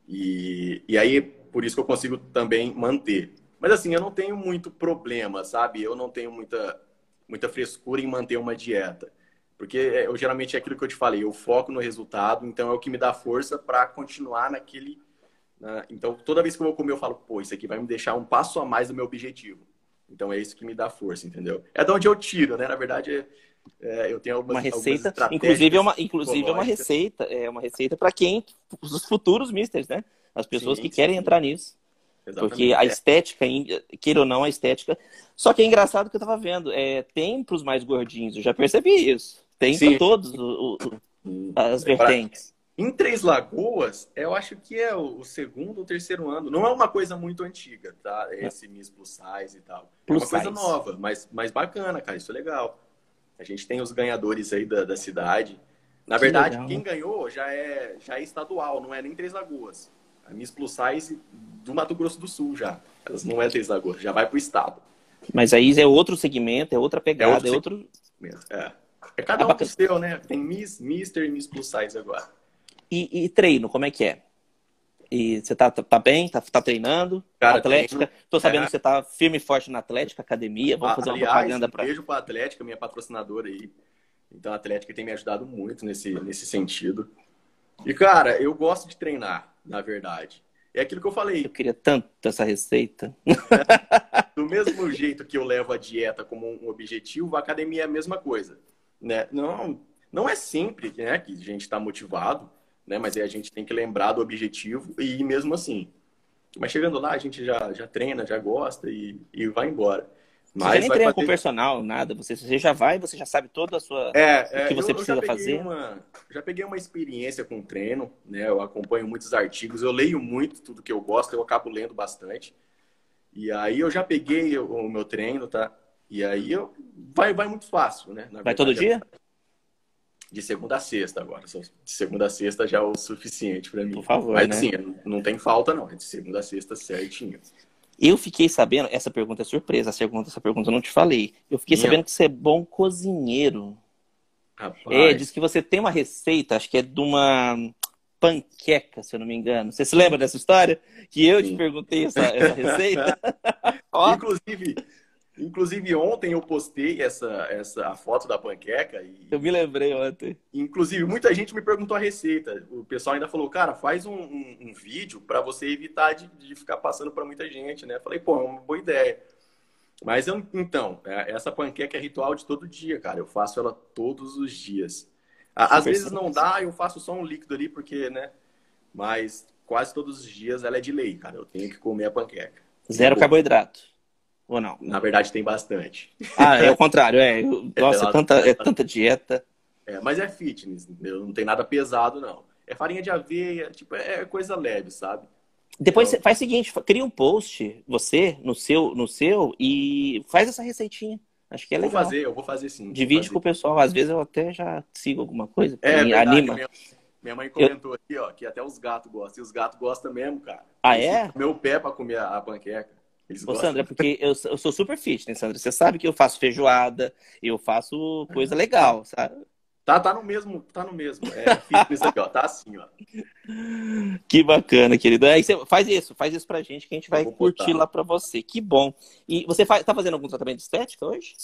[SPEAKER 2] E, e aí, por isso que eu consigo também manter. Mas assim, eu não tenho muito problema, sabe? Eu não tenho muita, muita frescura em manter uma dieta. Porque é, eu geralmente é aquilo que eu te falei, eu foco no resultado, então é o que me dá força para continuar naquele. Na... Então, toda vez que eu vou comer, eu falo, pô, isso aqui vai me deixar um passo a mais do meu objetivo. Então é isso que me dá força, entendeu? É de onde eu tiro, né? Na verdade, é, eu tenho algumas,
[SPEAKER 1] uma receita, inclusive é uma, inclusive é uma receita, é uma receita para quem os futuros misters, né? As pessoas sim, que querem sim. entrar nisso. Exatamente. Porque a estética, queira ou não, a estética. Só que é engraçado que eu tava vendo, é, tem para os mais gordinhos, eu já percebi isso. Tem para todos o, o, as vertentes.
[SPEAKER 2] Em Três Lagoas, eu acho que é o segundo ou terceiro ano. Não é uma coisa muito antiga, tá? É. Esse Miss Plus Size e tal. É uma coisa nova, mas, mas bacana, cara. Isso é legal. A gente tem os ganhadores aí da, da cidade. Na que verdade, legal. quem ganhou já é, já é estadual, não é nem Três Lagoas. A Miss Plus Size do Mato Grosso do Sul já. Elas não é Três Lagoas, já vai pro estado.
[SPEAKER 1] Mas aí é outro segmento, é outra pegada, é outro.
[SPEAKER 2] É, outro... é. é cada um com o seu, né? Tem Miss, Mister e Miss Plus Size agora.
[SPEAKER 1] E, e, treino, como é que é? E você tá, tá bem? Tá, tá treinando? Cara, Atlética? Treino, Tô sabendo é... que você tá firme e forte na Atlética, academia. Vamos fazer Aliás, uma propaganda para.
[SPEAKER 2] Beijo pra Atlética, minha patrocinadora aí. Então a Atlética tem me ajudado muito nesse, nesse sentido. E, cara, eu gosto de treinar, na verdade. É aquilo que eu falei.
[SPEAKER 1] Eu queria tanto essa receita.
[SPEAKER 2] Do mesmo jeito que eu levo a dieta como um objetivo, a academia é a mesma coisa. Né? Não, não é sempre né, que a gente está motivado né? Mas aí a gente tem que lembrar do objetivo e ir mesmo assim. Mas chegando lá, a gente já, já treina, já gosta e, e vai embora.
[SPEAKER 1] Mas você nem treina com personal, nada. Você, você já vai, você já sabe toda a sua. É, o que você eu, precisa eu fazer.
[SPEAKER 2] Uma, já peguei uma experiência com treino, né? Eu acompanho muitos artigos, eu leio muito tudo que eu gosto, eu acabo lendo bastante. E aí eu já peguei o, o meu treino, tá? E aí eu, vai, vai muito fácil, né?
[SPEAKER 1] Na vai verdade, todo dia?
[SPEAKER 2] De segunda a sexta agora. De segunda a sexta já é o suficiente para mim.
[SPEAKER 1] Por favor.
[SPEAKER 2] Mas
[SPEAKER 1] né?
[SPEAKER 2] assim, não tem falta, não. É de segunda a sexta certinho.
[SPEAKER 1] Eu fiquei sabendo, essa pergunta é surpresa, essa pergunta, essa pergunta eu não te falei. Eu fiquei Minha. sabendo que você é bom cozinheiro. Rapaz. É, diz que você tem uma receita, acho que é de uma panqueca, se eu não me engano. Você se lembra dessa história? Que eu Sim. te perguntei essa, essa receita?
[SPEAKER 2] Inclusive, Inclusive, ontem eu postei essa, essa a foto da panqueca. E,
[SPEAKER 1] eu me lembrei ontem.
[SPEAKER 2] Inclusive, muita gente me perguntou a receita. O pessoal ainda falou, cara, faz um, um, um vídeo para você evitar de, de ficar passando para muita gente, né? Falei, pô, é uma boa ideia. Mas eu, então, é, essa panqueca é ritual de todo dia, cara. Eu faço ela todos os dias. Às vezes não dá, eu faço só um líquido ali, porque, né? Mas quase todos os dias ela é de lei, cara. Eu tenho que comer a panqueca.
[SPEAKER 1] Zero carboidrato. Ou não?
[SPEAKER 2] Na verdade, tem bastante.
[SPEAKER 1] Ah, é o contrário, é. Nossa, é, tanta, é tanta dieta.
[SPEAKER 2] É, mas é fitness, entendeu? Não tem nada pesado, não. É farinha de aveia, tipo, é coisa leve, sabe?
[SPEAKER 1] Depois então... faz o seguinte, cria um post, você, no seu, no seu, e faz essa receitinha. Acho que é legal.
[SPEAKER 2] Vou fazer, eu vou fazer sim.
[SPEAKER 1] Divide
[SPEAKER 2] fazer.
[SPEAKER 1] com o pessoal. Às vezes eu até já sigo alguma coisa.
[SPEAKER 2] É, me anima. Minha, minha, mãe comentou eu... aqui, ó, que até os gatos gostam. E os gatos gostam mesmo, cara.
[SPEAKER 1] Ah, é?
[SPEAKER 2] Meu pé para comer a panqueca.
[SPEAKER 1] Eles Ô, Sandra, porque eu, eu sou super fitness, né, Sandra. Você sabe que eu faço feijoada, eu faço coisa legal, sabe?
[SPEAKER 2] Tá, tá no mesmo, tá no mesmo. É fitness aqui, ó. Tá assim, ó.
[SPEAKER 1] Que bacana, querido. Você faz isso, faz isso pra gente que a gente vai curtir lá pra você. Que bom. E você faz, tá fazendo algum tratamento de estética hoje?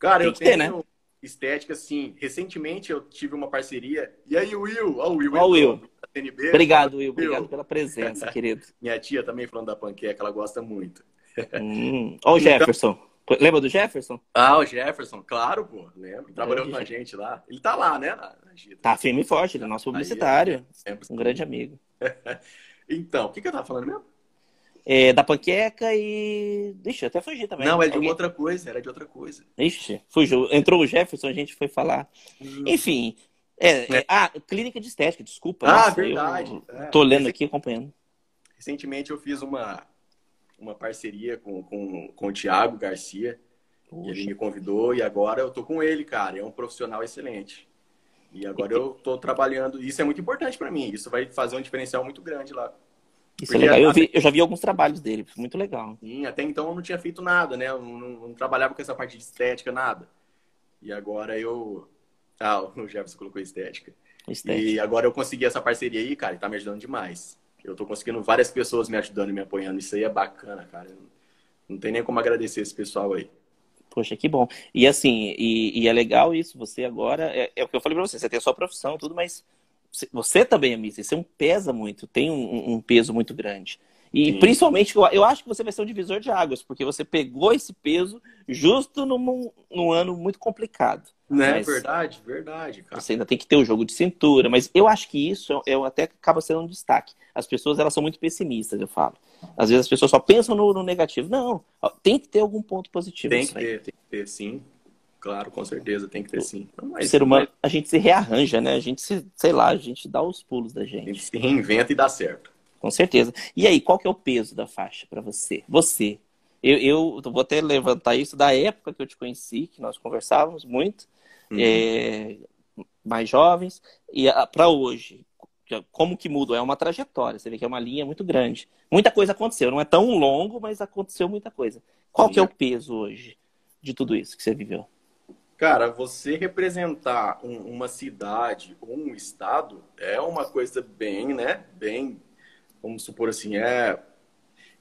[SPEAKER 2] Cara, Tem eu tenho ter, né? Estética, sim. Recentemente eu tive uma parceria. E aí, Will? Ó, o Will.
[SPEAKER 1] Ó, o Will. TNB. Obrigado, Will. Obrigado pela presença, querido.
[SPEAKER 2] Minha tia também falando da panqueca, ela gosta muito.
[SPEAKER 1] Hum. Ó, o então- Jefferson. Lembra do Jefferson?
[SPEAKER 2] Ah, o Jefferson, claro, pô. Lembro. Trabalhou é, com a gente lá. Ele tá lá, né?
[SPEAKER 1] Tá firme e forte, ele é nosso publicitário. Aí, um grande amigo.
[SPEAKER 2] então, o que, que eu tava falando mesmo?
[SPEAKER 1] É, da panqueca e. Ixi, até fugi também.
[SPEAKER 2] Não, é de Alguém... outra coisa, era de outra coisa.
[SPEAKER 1] Ixi, fugiu. Entrou o Jefferson, a gente foi falar. Hum. Enfim. É, é, ah, clínica de estética, desculpa.
[SPEAKER 2] Ah, nossa, verdade.
[SPEAKER 1] É. Tô lendo aqui, acompanhando.
[SPEAKER 2] Recentemente eu fiz uma, uma parceria com, com, com o Thiago Garcia. Ele me convidou e agora eu tô com ele, cara. É um profissional excelente. E agora eu tô trabalhando. Isso é muito importante para mim. Isso vai fazer um diferencial muito grande lá
[SPEAKER 1] isso é legal. Eu, vi, eu, já vi alguns trabalhos dele, muito legal.
[SPEAKER 2] Sim, até então eu não tinha feito nada, né? Eu não, não, trabalhava com essa parte de estética, nada. E agora eu. Ah, o Jefferson colocou estética. estética. E agora eu consegui essa parceria aí, cara, e tá me ajudando demais. Eu tô conseguindo várias pessoas me ajudando e me apoiando. Isso aí é bacana, cara. Não tem nem como agradecer esse pessoal aí.
[SPEAKER 1] Poxa, que bom. E assim, e, e é legal isso, você agora. É, é, o que eu falei pra você, você tem a sua profissão, tudo, mas você também, Amice, você pesa muito, tem um, um peso muito grande. E Sim. principalmente, eu, eu acho que você vai ser um divisor de águas, porque você pegou esse peso justo num, num ano muito complicado.
[SPEAKER 2] Não é verdade, verdade, cara.
[SPEAKER 1] Você ainda tem que ter o jogo de cintura, mas eu acho que isso eu, até acaba sendo um destaque. As pessoas elas são muito pessimistas, eu falo. Às vezes as pessoas só pensam no, no negativo. Não, tem que ter algum ponto positivo.
[SPEAKER 2] Tem que ter, tem que ter, sim. Claro, com certeza, tem que ter sim.
[SPEAKER 1] Mas, o ser humano, a gente se rearranja, né? A gente se, sei lá, a gente dá os pulos da gente. A gente
[SPEAKER 2] se reinventa e dá certo.
[SPEAKER 1] Com certeza. E aí, qual que é o peso da faixa para você? Você. Eu, eu vou até levantar isso da época que eu te conheci, que nós conversávamos muito, uhum. é, mais jovens, e para hoje, como que mudou? É uma trajetória, você vê que é uma linha muito grande. Muita coisa aconteceu, não é tão longo, mas aconteceu muita coisa. Qual que é o peso hoje de tudo isso que você viveu?
[SPEAKER 2] Cara, você representar um, uma cidade ou um estado é uma coisa bem, né? Bem, vamos supor assim, é,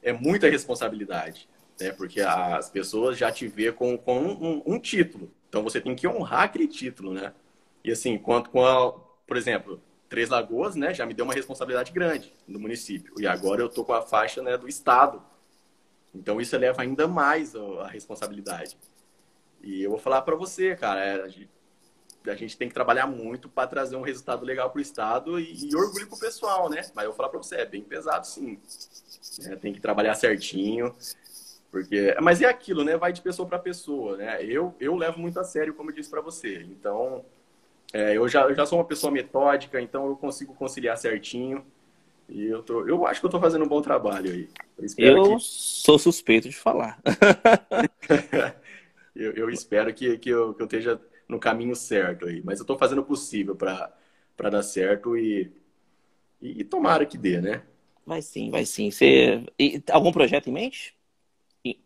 [SPEAKER 2] é muita responsabilidade, né? Porque as pessoas já te vê com, com um, um, título. Então você tem que honrar aquele título, né? E assim, quanto com a, por exemplo, Três Lagoas, né? Já me deu uma responsabilidade grande no município. E agora eu tô com a faixa né, do estado. Então isso eleva ainda mais a responsabilidade. E eu vou falar para você, cara, é, a, gente, a, gente, tem que trabalhar muito para trazer um resultado legal para o Estado e, e orgulho para o pessoal, né? Mas eu vou falar para você, é bem pesado sim. É, tem que trabalhar certinho. Porque, mas é aquilo, né? Vai de pessoa para pessoa, né? Eu, eu levo muito a sério, como eu disse para você. Então, é, eu, já, eu já sou uma pessoa metódica, então eu consigo conciliar certinho. E eu, tô, eu acho que eu tô fazendo um bom trabalho aí.
[SPEAKER 1] Eu, eu que... sou suspeito de falar.
[SPEAKER 2] eu, eu, espero que, que, eu, que eu esteja no caminho certo aí. Mas eu tô fazendo o possível para dar certo e, e, e, tomara que dê, né?
[SPEAKER 1] Vai sim, vai sim. Você... E, algum projeto em mente?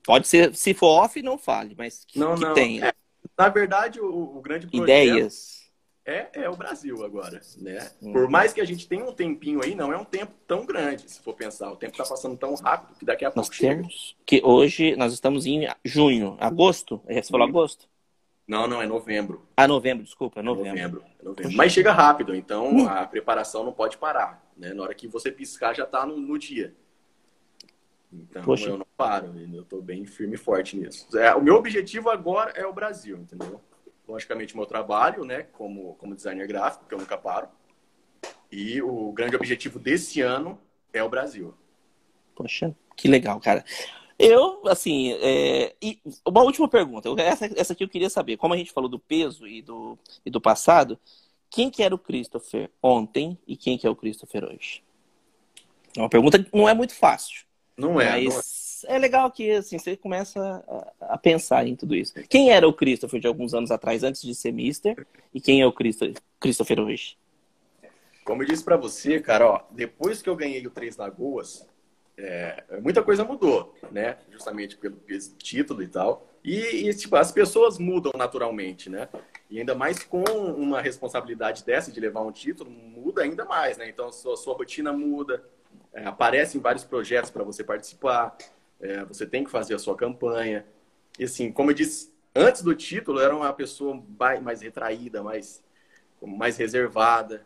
[SPEAKER 1] Pode ser, se for off, não fale, mas que,
[SPEAKER 2] não,
[SPEAKER 1] que
[SPEAKER 2] não.
[SPEAKER 1] tenha.
[SPEAKER 2] É, na verdade, o, o grande projeto...
[SPEAKER 1] Ideias
[SPEAKER 2] é, é o Brasil agora, né? Uhum. Por mais que a gente tenha um tempinho aí, não é um tempo tão grande, se for pensar. O tempo está passando tão rápido que daqui a pouco
[SPEAKER 1] nós chega. Temos que hoje nós estamos em junho, agosto. É, você falou agosto?
[SPEAKER 2] Não, não, é novembro.
[SPEAKER 1] Ah, novembro, desculpa, é novembro.
[SPEAKER 2] novembro, é novembro. Mas chega rápido, então uhum. a preparação não pode parar. Né? Na hora que você piscar, já está no, no, dia. Então Poxa. eu não paro, eu estou bem firme e forte nisso. É, o meu objetivo agora é o Brasil, entendeu? Logicamente, o meu trabalho, né, como, como designer gráfico, que eu nunca paro. E o grande objetivo desse ano é o Brasil.
[SPEAKER 1] Poxa, que legal, cara. Eu, assim, é... e uma última pergunta. Essa, essa aqui eu queria saber. Como a gente falou do peso e do, e do passado, quem que era o Christopher ontem e quem que é o Christopher hoje? É uma pergunta que não é muito fácil.
[SPEAKER 2] Não é. Mas... Não é
[SPEAKER 1] é legal que assim, você começa a, a, pensar em tudo isso. Quem era o Christopher de alguns anos atrás, antes de ser Mister? E quem é o Christopher hoje?
[SPEAKER 2] Como eu disse para você, cara, ó, depois que eu ganhei o Três Lagoas, é, muita coisa mudou, né? Justamente pelo título e tal. E, e tipo, as pessoas mudam naturalmente, né? E ainda mais com uma responsabilidade dessa de levar um título, muda ainda mais, né? Então, sua, sua rotina muda, é, aparecem vários projetos para você participar é, você tem que fazer a sua campanha. E assim, como eu disse, antes do título, eu era uma pessoa mais retraída, mais, mais reservada.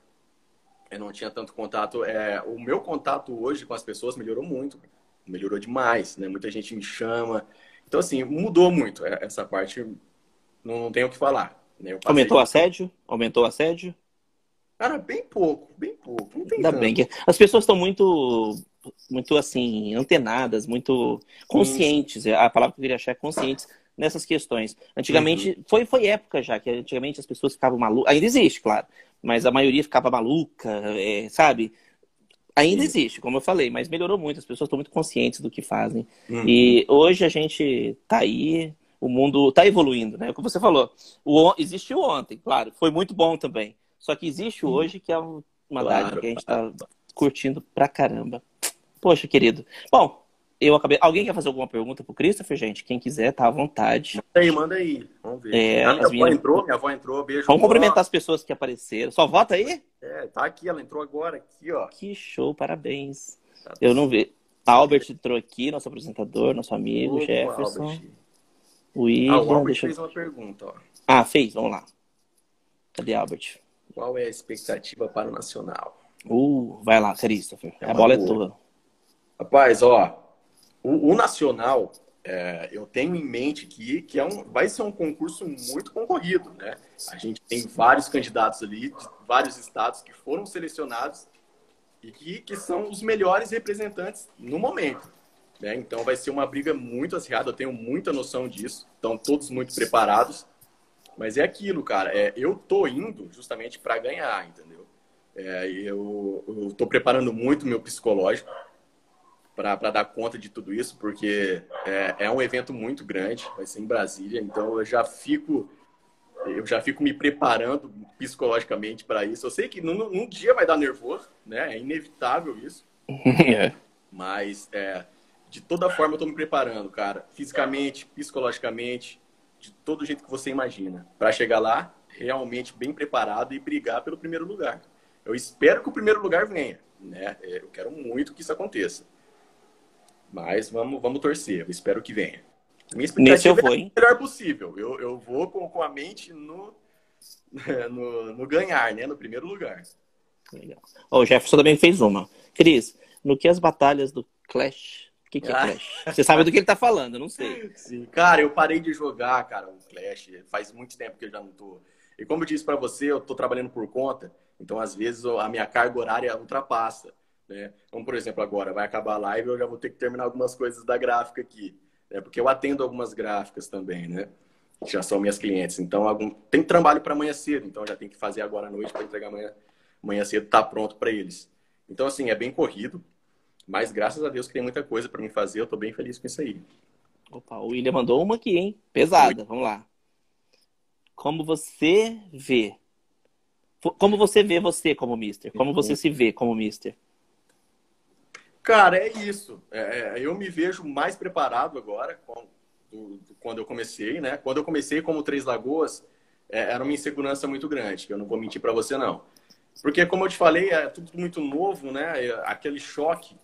[SPEAKER 2] Eu não tinha tanto contato. É, o meu contato hoje com as pessoas melhorou muito. Melhorou demais, né? Muita gente me chama. Então, assim, mudou muito. É, essa parte não, não tenho o que falar.
[SPEAKER 1] Né? Aumentou o assédio? Aumentou o assédio?
[SPEAKER 2] Cara, bem pouco, bem pouco. Não tem
[SPEAKER 1] Ainda
[SPEAKER 2] tanto.
[SPEAKER 1] bem que as pessoas estão muito muito assim, antenadas, muito conscientes. A palavra que eu queria achar é conscientes nessas questões. Antigamente, uhum. foi, foi época já, que antigamente as pessoas ficavam malucas. Ainda existe, claro, mas a maioria ficava maluca, é, sabe? Ainda Sim. existe, como eu falei, mas melhorou muito, as pessoas estão muito conscientes do que fazem. Uhum. E hoje a gente tá aí, o mundo tá evoluindo, né? Como você falou, o, existiu ontem, claro, foi muito bom também. Só que existe uhum. hoje que é uma claro, dádiva que a gente tá curtindo pra caramba. Poxa, querido. Bom, eu acabei. Alguém quer fazer alguma pergunta pro Christopher, gente? Quem quiser, tá à vontade.
[SPEAKER 2] Manda aí, manda aí. Vamos ver. É,
[SPEAKER 1] a minha avó
[SPEAKER 2] minhas... entrou, minha avó entrou, beijo.
[SPEAKER 1] Vamos cumprimentar as pessoas que apareceram. Só vota aí?
[SPEAKER 2] É, tá aqui, ela entrou agora, aqui, ó.
[SPEAKER 1] Que show, parabéns. Tá eu não vi. Albert entrou aqui, nosso apresentador, nosso amigo, Opa, Jefferson. Albert. O William. Ah,
[SPEAKER 2] o Albert deixa... fez uma pergunta, ó.
[SPEAKER 1] Ah, fez, vamos lá. Cadê Albert?
[SPEAKER 2] Qual é a expectativa para o Nacional?
[SPEAKER 1] Uh, vai lá, Christopher. É a bola boa. é tua.
[SPEAKER 2] Rapaz, ó, o, o Nacional, é, eu tenho em mente que, que é um, vai ser um concurso muito concorrido, né? A gente tem vários candidatos ali, vários estados que foram selecionados e que, que são os melhores representantes no momento. Né? Então vai ser uma briga muito acirrada, eu tenho muita noção disso. Estão todos muito preparados. Mas é aquilo, cara. É, eu tô indo justamente para ganhar, entendeu? É, eu, eu tô preparando muito meu psicológico para dar conta de tudo isso, porque é, é, um evento muito grande, vai ser em Brasília, então eu já fico eu já fico me preparando psicologicamente para isso. Eu sei que num, num, dia vai dar nervoso, né? É inevitável isso.
[SPEAKER 1] É.
[SPEAKER 2] Mas é, de toda forma eu estou me preparando, cara, fisicamente, psicologicamente, de todo jeito que você imagina, para chegar lá realmente bem preparado e brigar pelo primeiro lugar. Eu espero que o primeiro lugar venha, né? É, eu quero muito que isso aconteça. Mas vamos, vamos torcer. Eu espero que venha.
[SPEAKER 1] Minha expectativa vou, é o
[SPEAKER 2] melhor possível. Eu, eu vou com, com a mente no, no, no ganhar, né? No primeiro lugar.
[SPEAKER 1] Legal. Oh, o Jefferson também fez uma. Cris, no que as batalhas do Clash. O que, que é ah. Clash? Você sabe do que ele tá falando, eu não sei.
[SPEAKER 2] Sim, cara, eu parei de jogar, cara, o Clash. Faz muito tempo que eu já não tô. E como eu disse para você, eu tô trabalhando por conta, então às vezes a minha carga horária ultrapassa. Né? Então, por exemplo, agora vai acabar a live, eu já vou ter que terminar algumas coisas da gráfica aqui, né? porque eu atendo algumas gráficas também, né? Que já são minhas clientes. Então, algum... tem trabalho para amanhã cedo, então já tem que fazer agora à noite para entregar amanhã, amanhã cedo, tá pronto para eles. Então, assim, é bem corrido, mas graças a Deus que tem muita coisa para mim fazer, eu tô bem feliz com isso aí.
[SPEAKER 1] Opa, o William mandou uma aqui, hein? Pesada, vamos lá. Como você vê? Como você vê você como mister? Como você se vê como mister?
[SPEAKER 2] Cara, é isso. É, é eu me vejo mais preparado agora com, do, do, quando eu comecei, né? Quando eu comecei como Três Lagoas, é, era uma insegurança muito grande, que eu não vou mentir para você, não. Porque, como eu te falei, é tudo muito novo, né? É, aquele choque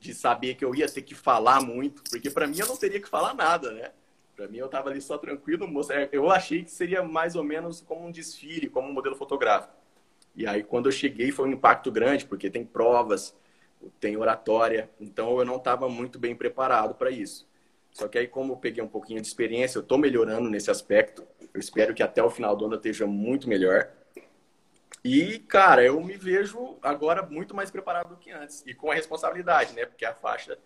[SPEAKER 2] de saber que eu ia ter que falar muito, porque para mim eu não teria que falar nada, né? Para mim eu tava ali só tranquilo, é, eu achei que seria mais ou menos como um desfile, como um modelo fotográfico. E aí quando eu cheguei foi um impacto grande, porque tem provas, tem oratória, então eu não estava muito bem preparado para isso. Só que aí como eu peguei um pouquinho de experiência, eu estou melhorando nesse aspecto. Eu espero que até o final do ano eu esteja muito melhor. E, cara, eu me vejo agora muito mais preparado do que antes. E com a responsabilidade, né? Porque a faixa,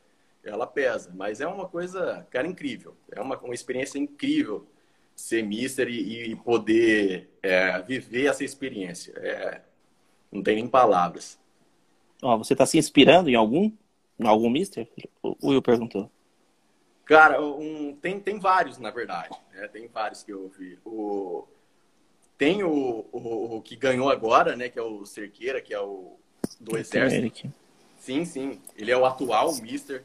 [SPEAKER 2] ela pesa. Mas é uma coisa, cara, incrível. É uma, uma experiência incrível ser mister e, e poder é, viver essa experiência. É, não tem nem palavras.
[SPEAKER 1] Ó, você está se inspirando em algum? Em algum mister? O Will perguntou.
[SPEAKER 2] Cara, um, tem, tem vários, na verdade. Né? Tem vários que eu vi. O tem o, o, o, que ganhou agora, né? Que é o Cerqueira, que é o do Exército. Sim, sim. Ele é o atual Mister.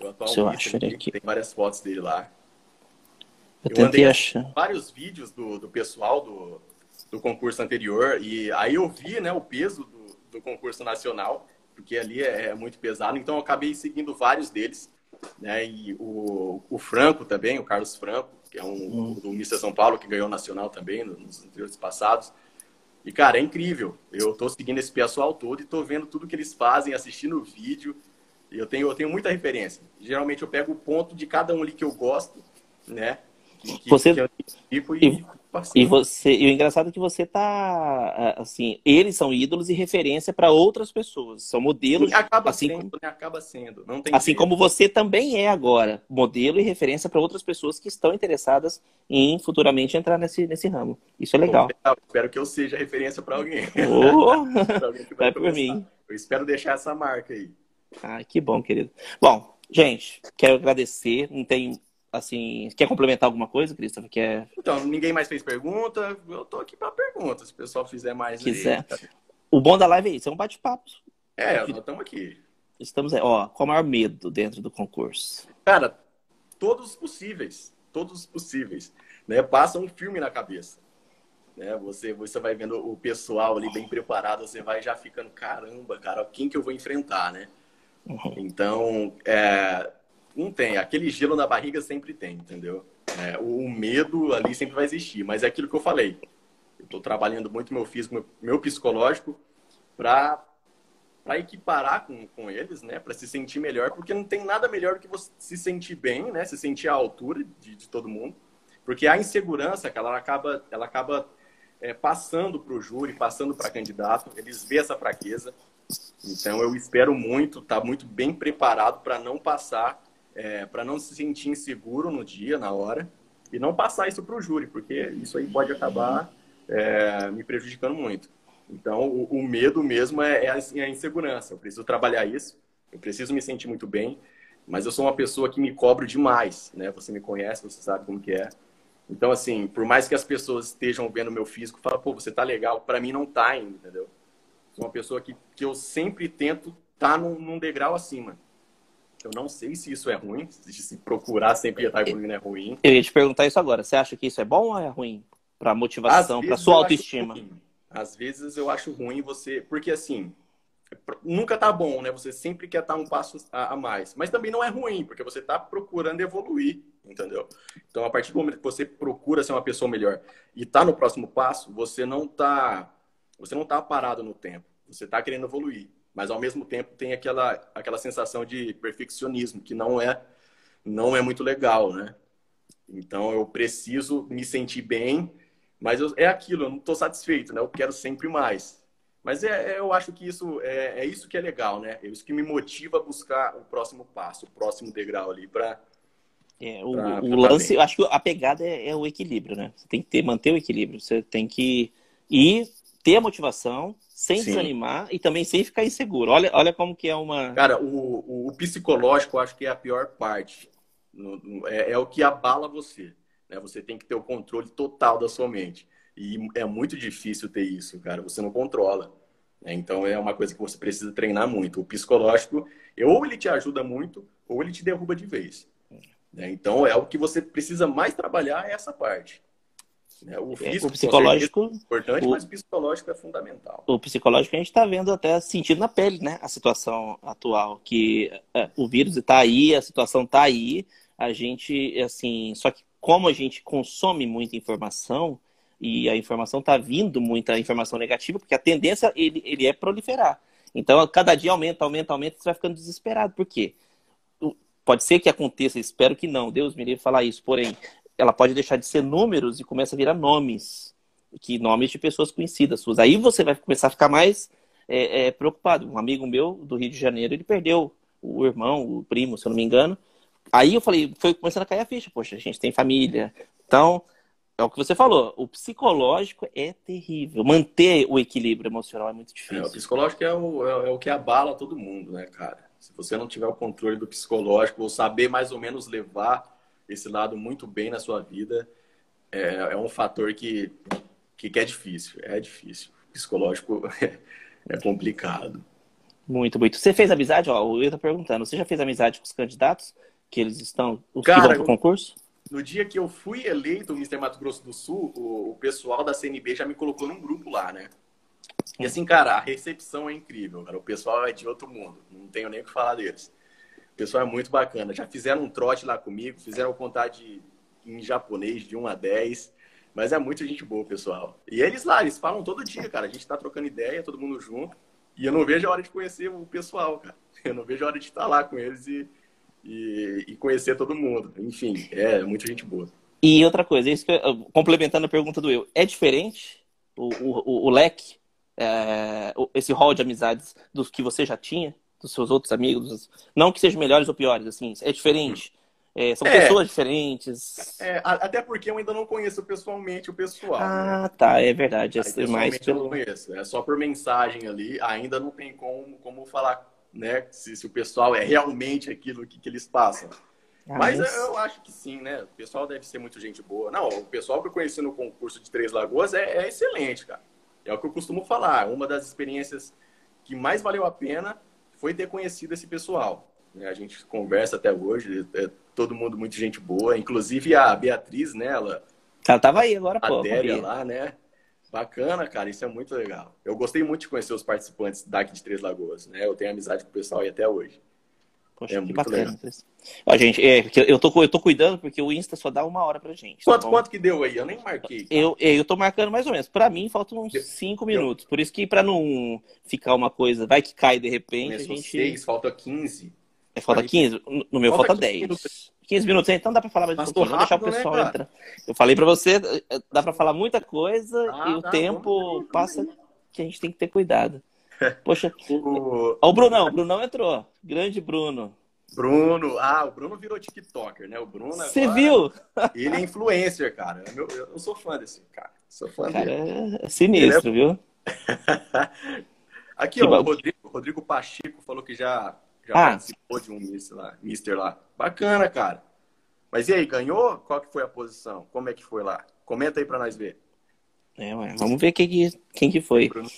[SPEAKER 1] O atual eu Mister. Acho aqui.
[SPEAKER 2] Tem várias fotos dele lá.
[SPEAKER 1] Eu, eu tentei achar.
[SPEAKER 2] vários vídeos do, do pessoal do, do concurso anterior. E aí eu vi né, o peso do, do concurso nacional, porque ali é, é muito pesado. Então eu acabei seguindo vários deles. Né? E o, o Franco também, o Carlos Franco que é um hum. do Mista São Paulo, que ganhou nacional também nos anteriores passados. E, cara, é incrível. Eu tô seguindo esse pessoal todo e tô vendo tudo que eles fazem, assistindo o vídeo. E eu tenho, eu tenho muita referência. Geralmente eu pego o ponto de cada um ali que eu gosto, né?
[SPEAKER 1] Que, você... Que eu tipo e, e você, e o engraçado é que você tá é, assim, eles são ídolos e referência para outras pessoas, são modelos.
[SPEAKER 2] acaba
[SPEAKER 1] assim
[SPEAKER 2] sendo, né? acaba sendo. Não
[SPEAKER 1] tem assim jeito. como você também é agora, modelo e referência para outras pessoas que estão interessadas em futuramente entrar nesse, nesse ramo. Isso é legal.
[SPEAKER 2] Espero que eu seja referência para alguém.
[SPEAKER 1] Oh, vai para mim.
[SPEAKER 2] Eu espero deixar essa marca aí.
[SPEAKER 1] Ai, que bom, querido. Bom, gente, quero agradecer. Não tem assim, quer complementar alguma coisa, Christopher? Quer...
[SPEAKER 2] Então, ninguém mais fez pergunta. Eu tô aqui para perguntas. Se o pessoal fizer mais.
[SPEAKER 1] Quiser. Aí, O bom da live é isso, é um bate-papo.
[SPEAKER 2] É, nós estamos aqui.
[SPEAKER 1] Estamos, ó, qual o maior medo dentro do concurso?
[SPEAKER 2] Cara, todos possíveis. Todos possíveis. Né? Passa um filme na cabeça. Né? Você, você vai vendo o pessoal ali bem preparado, você vai já ficando, caramba, cara, quem que eu vou enfrentar, né? Uhum. Então, é, não tem. Aquele gelo na barriga sempre tem, entendeu? É, o medo ali sempre vai existir, mas é aquilo que eu falei. Eu estou trabalhando muito meu físico, meu, psicológico, para para equiparar com, com eles, né? Para se sentir melhor, porque não tem nada melhor do que você se sentir bem, né? Se sentir à altura de, de todo mundo. Porque a insegurança, ela acaba, ela acaba é, passando para o júri, passando para candidato, eles vê essa fraqueza. Então eu espero muito, tá muito bem preparado para não passar é, para não se sentir inseguro no dia, na hora, e não passar isso para o júri, porque isso aí pode acabar é, me prejudicando muito. Então, o, o medo mesmo é, é, a insegurança. Eu preciso trabalhar isso, eu preciso me sentir muito bem, mas eu sou uma pessoa que me cobro demais, né? Você me conhece, você sabe como que é. Então, assim, por mais que as pessoas estejam vendo meu físico, fala, pô, você tá legal, para mim não tá ainda, entendeu? Sou uma pessoa que, que eu sempre tento estar tá num, num degrau acima. Eu não sei se isso é ruim, se procurar sempre estar evoluindo é ruim.
[SPEAKER 1] Eu ia te perguntar isso agora. Você acha que isso é bom ou é ruim? Para motivação, para sua autoestima?
[SPEAKER 2] Às vezes eu acho ruim você. Porque assim, nunca tá bom, né? Você sempre quer estar um passo a, mais. Mas também não é ruim, porque você tá procurando evoluir, entendeu? Então, a partir do momento que você procura ser uma pessoa melhor e tá no próximo passo, você não tá. Você não tá parado no tempo. Você tá querendo evoluir mas ao mesmo tempo tem aquela, aquela sensação de perfeccionismo, que não é, não é muito legal, né? Então eu preciso me sentir bem, mas eu, é aquilo, eu não estou satisfeito, né? Eu quero sempre mais. Mas é, é, eu acho que isso é, é, isso que é legal, né? É isso que me motiva a buscar o próximo passo, o próximo degrau ali para
[SPEAKER 1] é, o, pra, o lance, eu acho que a pegada é, é, o equilíbrio, né? Você tem que ter, manter o equilíbrio. Você tem que ir ter a motivação, sem Sim. desanimar e também sem ficar inseguro. Olha, olha como que é uma.
[SPEAKER 2] Cara, o, o psicológico eu acho que é a pior parte. É, é o que abala você. Né? Você tem que ter o controle total da sua mente. E é muito difícil ter isso, cara. Você não controla. Né? Então é uma coisa que você precisa treinar muito. O psicológico, ou ele te ajuda muito, ou ele te derruba de vez. Né? Então é o que você precisa mais trabalhar é essa parte.
[SPEAKER 1] Né? O, físico, o psicológico
[SPEAKER 2] é importante, o, mas o psicológico é fundamental.
[SPEAKER 1] O psicológico a gente está vendo até sentindo na pele, né? A situação atual, que é, o vírus está aí, a situação está aí. A gente, assim, só que como a gente consome muita informação e a informação está vindo muita informação negativa, porque a tendência ele, ele é proliferar. Então, cada dia aumenta, aumenta, aumenta, você vai ficando desesperado. Por quê? Pode ser que aconteça, espero que não, Deus me livre falar isso, porém, ela pode deixar de ser números e começa a virar nomes, que nomes de pessoas conhecidas suas. Aí você vai começar a ficar mais é, é, preocupado. Um amigo meu do Rio de Janeiro, ele perdeu o irmão, o primo, se eu não me engano. Aí eu falei, foi começando a cair a ficha, poxa, a gente tem família. Então, é o que você falou, o psicológico é terrível. Manter o equilíbrio emocional é muito difícil.
[SPEAKER 2] É, o psicológico é o, é, é o que abala todo mundo, né, cara? Se você não tiver o controle do psicológico, ou saber mais ou menos levar esse lado muito bem na sua vida, é, é um fator que, que, que, é difícil. É difícil. O psicológico é, é complicado.
[SPEAKER 1] Muito, muito. Você fez amizade? Ó, o Will tá perguntando. Você já fez amizade com os candidatos? Que eles estão. Os
[SPEAKER 2] Cara,
[SPEAKER 1] que vão pro concurso?
[SPEAKER 2] No dia que eu fui eleito Mr. Mato Grosso do Sul, o, o pessoal da CNB já me colocou num grupo lá, né? E assim, cara, a recepção é incrível, cara. O pessoal é de outro mundo. Não tenho nem o que falar deles. Pessoal é muito bacana. Já fizeram um trote lá comigo, fizeram contar de, em japonês de 1 a 10. Mas é muito gente boa, pessoal. E eles lá, eles falam todo dia, cara. A gente tá trocando ideia, todo mundo junto. E eu não vejo a hora de conhecer o pessoal, cara. Eu não vejo a hora de estar lá com eles e, e, e conhecer todo mundo. Enfim, é muita gente boa.
[SPEAKER 1] E outra coisa, isso que, complementando a pergunta do eu, é diferente o, o, o leque é, esse rol de amizades dos que você já tinha, dos seus outros amigos? Não que sejam melhores ou piores, assim, é diferente. É, são é, pessoas diferentes.
[SPEAKER 2] É, até porque eu ainda não conheço pessoalmente o pessoal.
[SPEAKER 1] Ah, né? tá, é verdade. É mais
[SPEAKER 2] pelo... eu não conheço. É só por mensagem ali. Ainda não tem como, como falar né, se, se o pessoal é realmente aquilo que, que eles passam. Ah, mas, mas eu acho que sim, né? O pessoal deve ser muito gente boa. Não, o pessoal que eu conheci no concurso de Três Lagoas é, é excelente, cara. É o que eu costumo falar. Uma das experiências que mais valeu a pena foi ter conhecido esse pessoal. Né? A gente conversa até hoje, é todo mundo muito gente boa, inclusive a Beatriz, né? Ela,
[SPEAKER 1] ela tava aí agora, pô.
[SPEAKER 2] A Délia lá, né? Bacana, cara, isso é muito legal. Eu gostei muito de conhecer os participantes daqui de Três Lagoas, né? Eu tenho amizade com o pessoal aí até hoje.
[SPEAKER 1] Poxa, é que bacana. Ó, gente, é, eu, tô, eu tô cuidando porque o Insta só dá uma hora pra gente.
[SPEAKER 2] Quanto, tá quanto que deu aí? Eu nem marquei.
[SPEAKER 1] Eu, eu tô marcando mais ou menos. Pra mim, faltam uns 5 minutos. Por isso que pra não ficar uma coisa, vai que cai de repente.
[SPEAKER 2] Começou
[SPEAKER 1] a gente...
[SPEAKER 2] 6, falta 15.
[SPEAKER 1] É, falta 15? No meu falta, falta 10. Minutos. 15 minutos, então dá pra falar mais um pouquinho. Rápido, deixar o né, pessoal né, entrar. Eu falei pra você, dá pra falar muita coisa ah, e o tá, tempo passa que a gente tem que ter cuidado. Poxa. o... Ó, o Brunão, o Brunão entrou. Grande Bruno.
[SPEAKER 2] Bruno, ah, o Bruno virou TikToker, né? O Bruno
[SPEAKER 1] Você viu?
[SPEAKER 2] Ele é influencer, cara. Eu, eu, eu, sou fã desse cara. Sou fã
[SPEAKER 1] cara,
[SPEAKER 2] dele.
[SPEAKER 1] É sinistro, é... viu?
[SPEAKER 2] Aqui, que ó, o Rodrigo, Rodrigo Pacheco falou que já, já ah. participou de um Mister lá, Mister lá. Bacana, cara. Mas e aí, ganhou? Qual que foi a posição? Como é que foi lá? Comenta aí pra nós ver.
[SPEAKER 1] É, ué, vamos ver quem que, quem que foi. Bruno,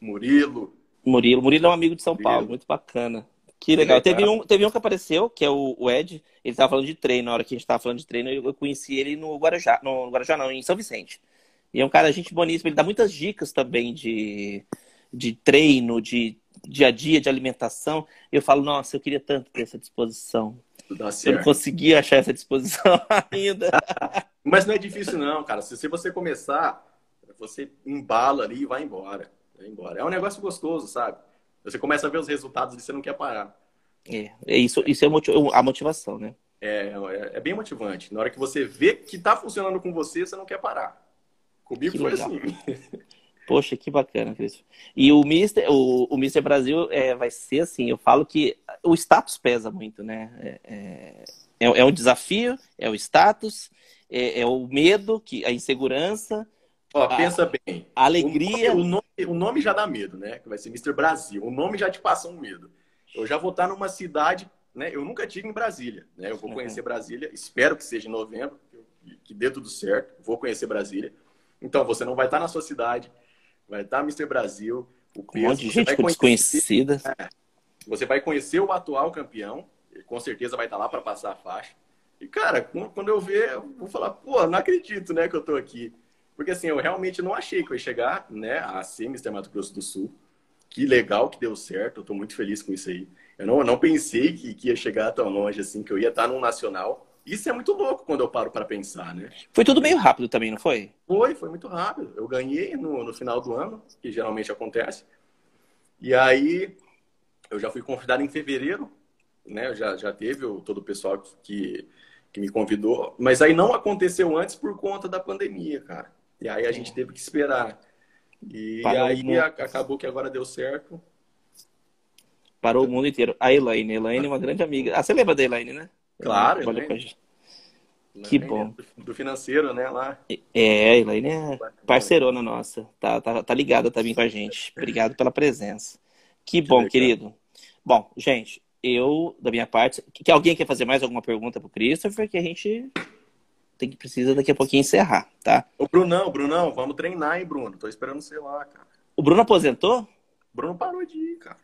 [SPEAKER 2] Murilo.
[SPEAKER 1] Murilo. Murilo é um amigo de São Murilo. Paulo, muito bacana. Que legal. Teve um, teve um que apareceu, que é o, o Ed. Ele estava falando de treino. Na hora que a gente estava falando de treino, eu, conheci ele no Guarujá. No Guarujá, não, em São Vicente. E é um cara, gente boníssimo. Ele dá muitas dicas também de, de treino, de dia a dia, de alimentação. Eu falo, nossa, eu queria tanto ter essa disposição. Eu não consegui achar essa disposição ainda.
[SPEAKER 2] Mas não é difícil, não, cara. Se, se você começar, você embala ali e vai embora. Vai embora. É um negócio gostoso, sabe? Você começa a ver os resultados e você não quer parar.
[SPEAKER 1] É, é isso, isso é a motivação, né?
[SPEAKER 2] É, é, é, bem motivante. Na hora que você vê que está funcionando com você, você não quer parar. Comigo que foi legal. assim.
[SPEAKER 1] Poxa, que bacana, Cris. E o Mister, o, o Mister Brasil é, vai ser assim, eu falo que o status pesa muito, né? É, é, é, é um desafio, é o status, é, é, o medo, que, a insegurança,
[SPEAKER 2] Ó, pensa bem.
[SPEAKER 1] A alegria.
[SPEAKER 2] O nome, o nome, já dá medo, né? Que vai ser Mr. Brasil. O nome já te passa um medo. Eu já vou estar numa cidade, né? Eu nunca tive em Brasília, né? Eu vou uhum. conhecer Brasília. Espero que seja em novembro, que dê tudo certo. Vou conhecer Brasília. Então, você não vai estar na sua cidade, vai estar Mr. Brasil.
[SPEAKER 1] O peso, um monte de gente desconhecida. É,
[SPEAKER 2] você vai conhecer o atual campeão, com certeza vai estar lá para passar a faixa. E, cara, quando eu ver, eu vou falar, pô, não acredito, né, que eu tô aqui. Porque, assim, eu realmente não achei que eu ia chegar, né, a ser Mr. Mato Grosso do Sul. Que legal que deu certo, eu tô muito feliz com isso aí. Eu não, eu não pensei que, que ia chegar tão longe, assim, que eu ia estar num nacional. Isso é muito louco quando eu paro para pensar, né?
[SPEAKER 1] Foi tudo meio rápido também, não foi?
[SPEAKER 2] Foi, foi muito rápido. Eu ganhei no, no final do ano, que geralmente acontece. E aí, eu já fui convidado em fevereiro, né? Já, já teve o, todo o pessoal que, que me convidou, mas aí não aconteceu antes por conta da pandemia, cara. E aí a gente teve que esperar. E Parou aí acabou que agora deu certo.
[SPEAKER 1] Parou o mundo inteiro. A Elaine, Elaine é uma grande amiga. Ah, você lembra da Elaine, né?
[SPEAKER 2] Claro, Elaine.
[SPEAKER 1] Com a gente. Que bom.
[SPEAKER 2] Do financeiro, né, lá.
[SPEAKER 1] É, a Elaine é parceirona nossa. Tá, tá, tá ligada também com a gente. Obrigado pela presença. Que bom, que querido. Bom, gente, eu, da minha parte, que alguém quer fazer mais alguma pergunta pro Christopher, que a gente tem que precisa daqui a pouquinho encerrar, tá?
[SPEAKER 2] Ô, Brunão, Brunão, vamos treinar, hein, Bruno? Tô esperando você lá, cara.
[SPEAKER 1] O Bruno aposentou? O
[SPEAKER 2] Bruno parou de ir, cara.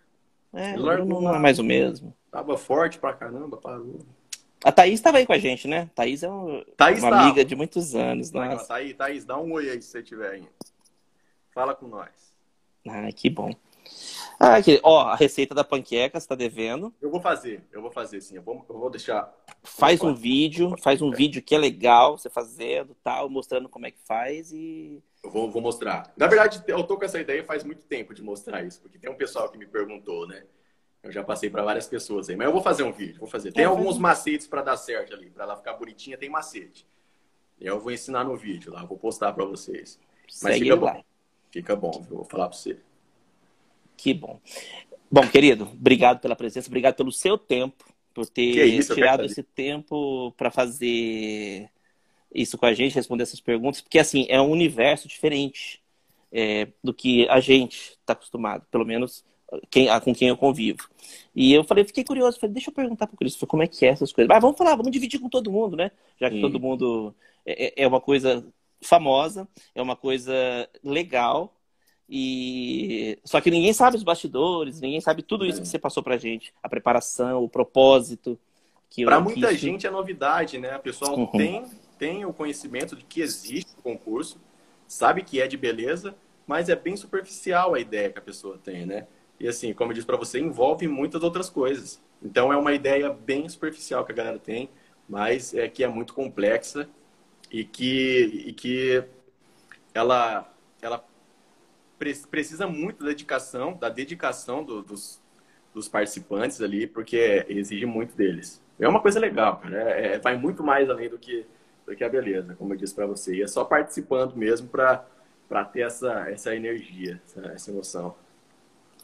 [SPEAKER 1] É, o Bruno não é mais o mesmo.
[SPEAKER 2] Tava forte pra caramba, parou.
[SPEAKER 1] A Thaís estava aí com a gente, né? Thaís é um, Thaís uma tá. amiga de muitos anos. Nossa.
[SPEAKER 2] Thaís, Thaís, dá um oi aí se você estiver aí. Fala com nós.
[SPEAKER 1] Ah, que bom. Ah, aqui, ó, a receita da panqueca está devendo.
[SPEAKER 2] Eu vou fazer, eu vou fazer sim. Eu vou, eu vou deixar.
[SPEAKER 1] Faz um vídeo, faz um vídeo que é legal, você fazendo tal, mostrando como é que faz e.
[SPEAKER 2] Eu vou, vou mostrar. Na verdade, eu tô com essa ideia faz muito tempo de mostrar isso, porque tem um pessoal que me perguntou, né? Eu já passei para várias pessoas aí, mas eu vou fazer um vídeo, vou fazer. Tem é, alguns macetes para dar certo ali, para ela ficar bonitinha, tem macete. Eu vou ensinar no vídeo lá, vou postar para vocês. Mas Segue fica bom. Lá. Fica bom, viu? vou falar para você.
[SPEAKER 1] Que bom. Bom, querido, obrigado pela presença, obrigado pelo seu tempo, por ter isso, tirado esse tempo para fazer isso com a gente, responder essas perguntas, porque assim, é um universo diferente é, do que a gente está acostumado, pelo menos quem, com quem eu convivo. E eu falei, fiquei curioso, falei, deixa eu perguntar para o Cristo como é que é essas coisas. Mas vamos falar, vamos dividir com todo mundo, né? Já que Sim. todo mundo é, é, é uma coisa famosa, é uma coisa legal, e só que ninguém sabe os bastidores, ninguém sabe tudo isso é. que você passou pra gente, a preparação, o propósito.
[SPEAKER 2] Para muita que... gente é novidade, né? A pessoa uhum. tem tem o conhecimento de que existe o concurso, sabe que é de beleza, mas é bem superficial a ideia que a pessoa tem, né? E assim, como eu disse para você, envolve muitas outras coisas. Então é uma ideia bem superficial que a galera tem, mas é que é muito complexa e que, e que ela, ela precisa muito da dedicação, da dedicação do, dos, dos participantes ali, porque exige muito deles. É uma coisa legal, cara. É, é, vai muito mais além do que, do que a beleza, como eu disse para você. E é só participando mesmo para ter essa, essa energia, essa, essa emoção.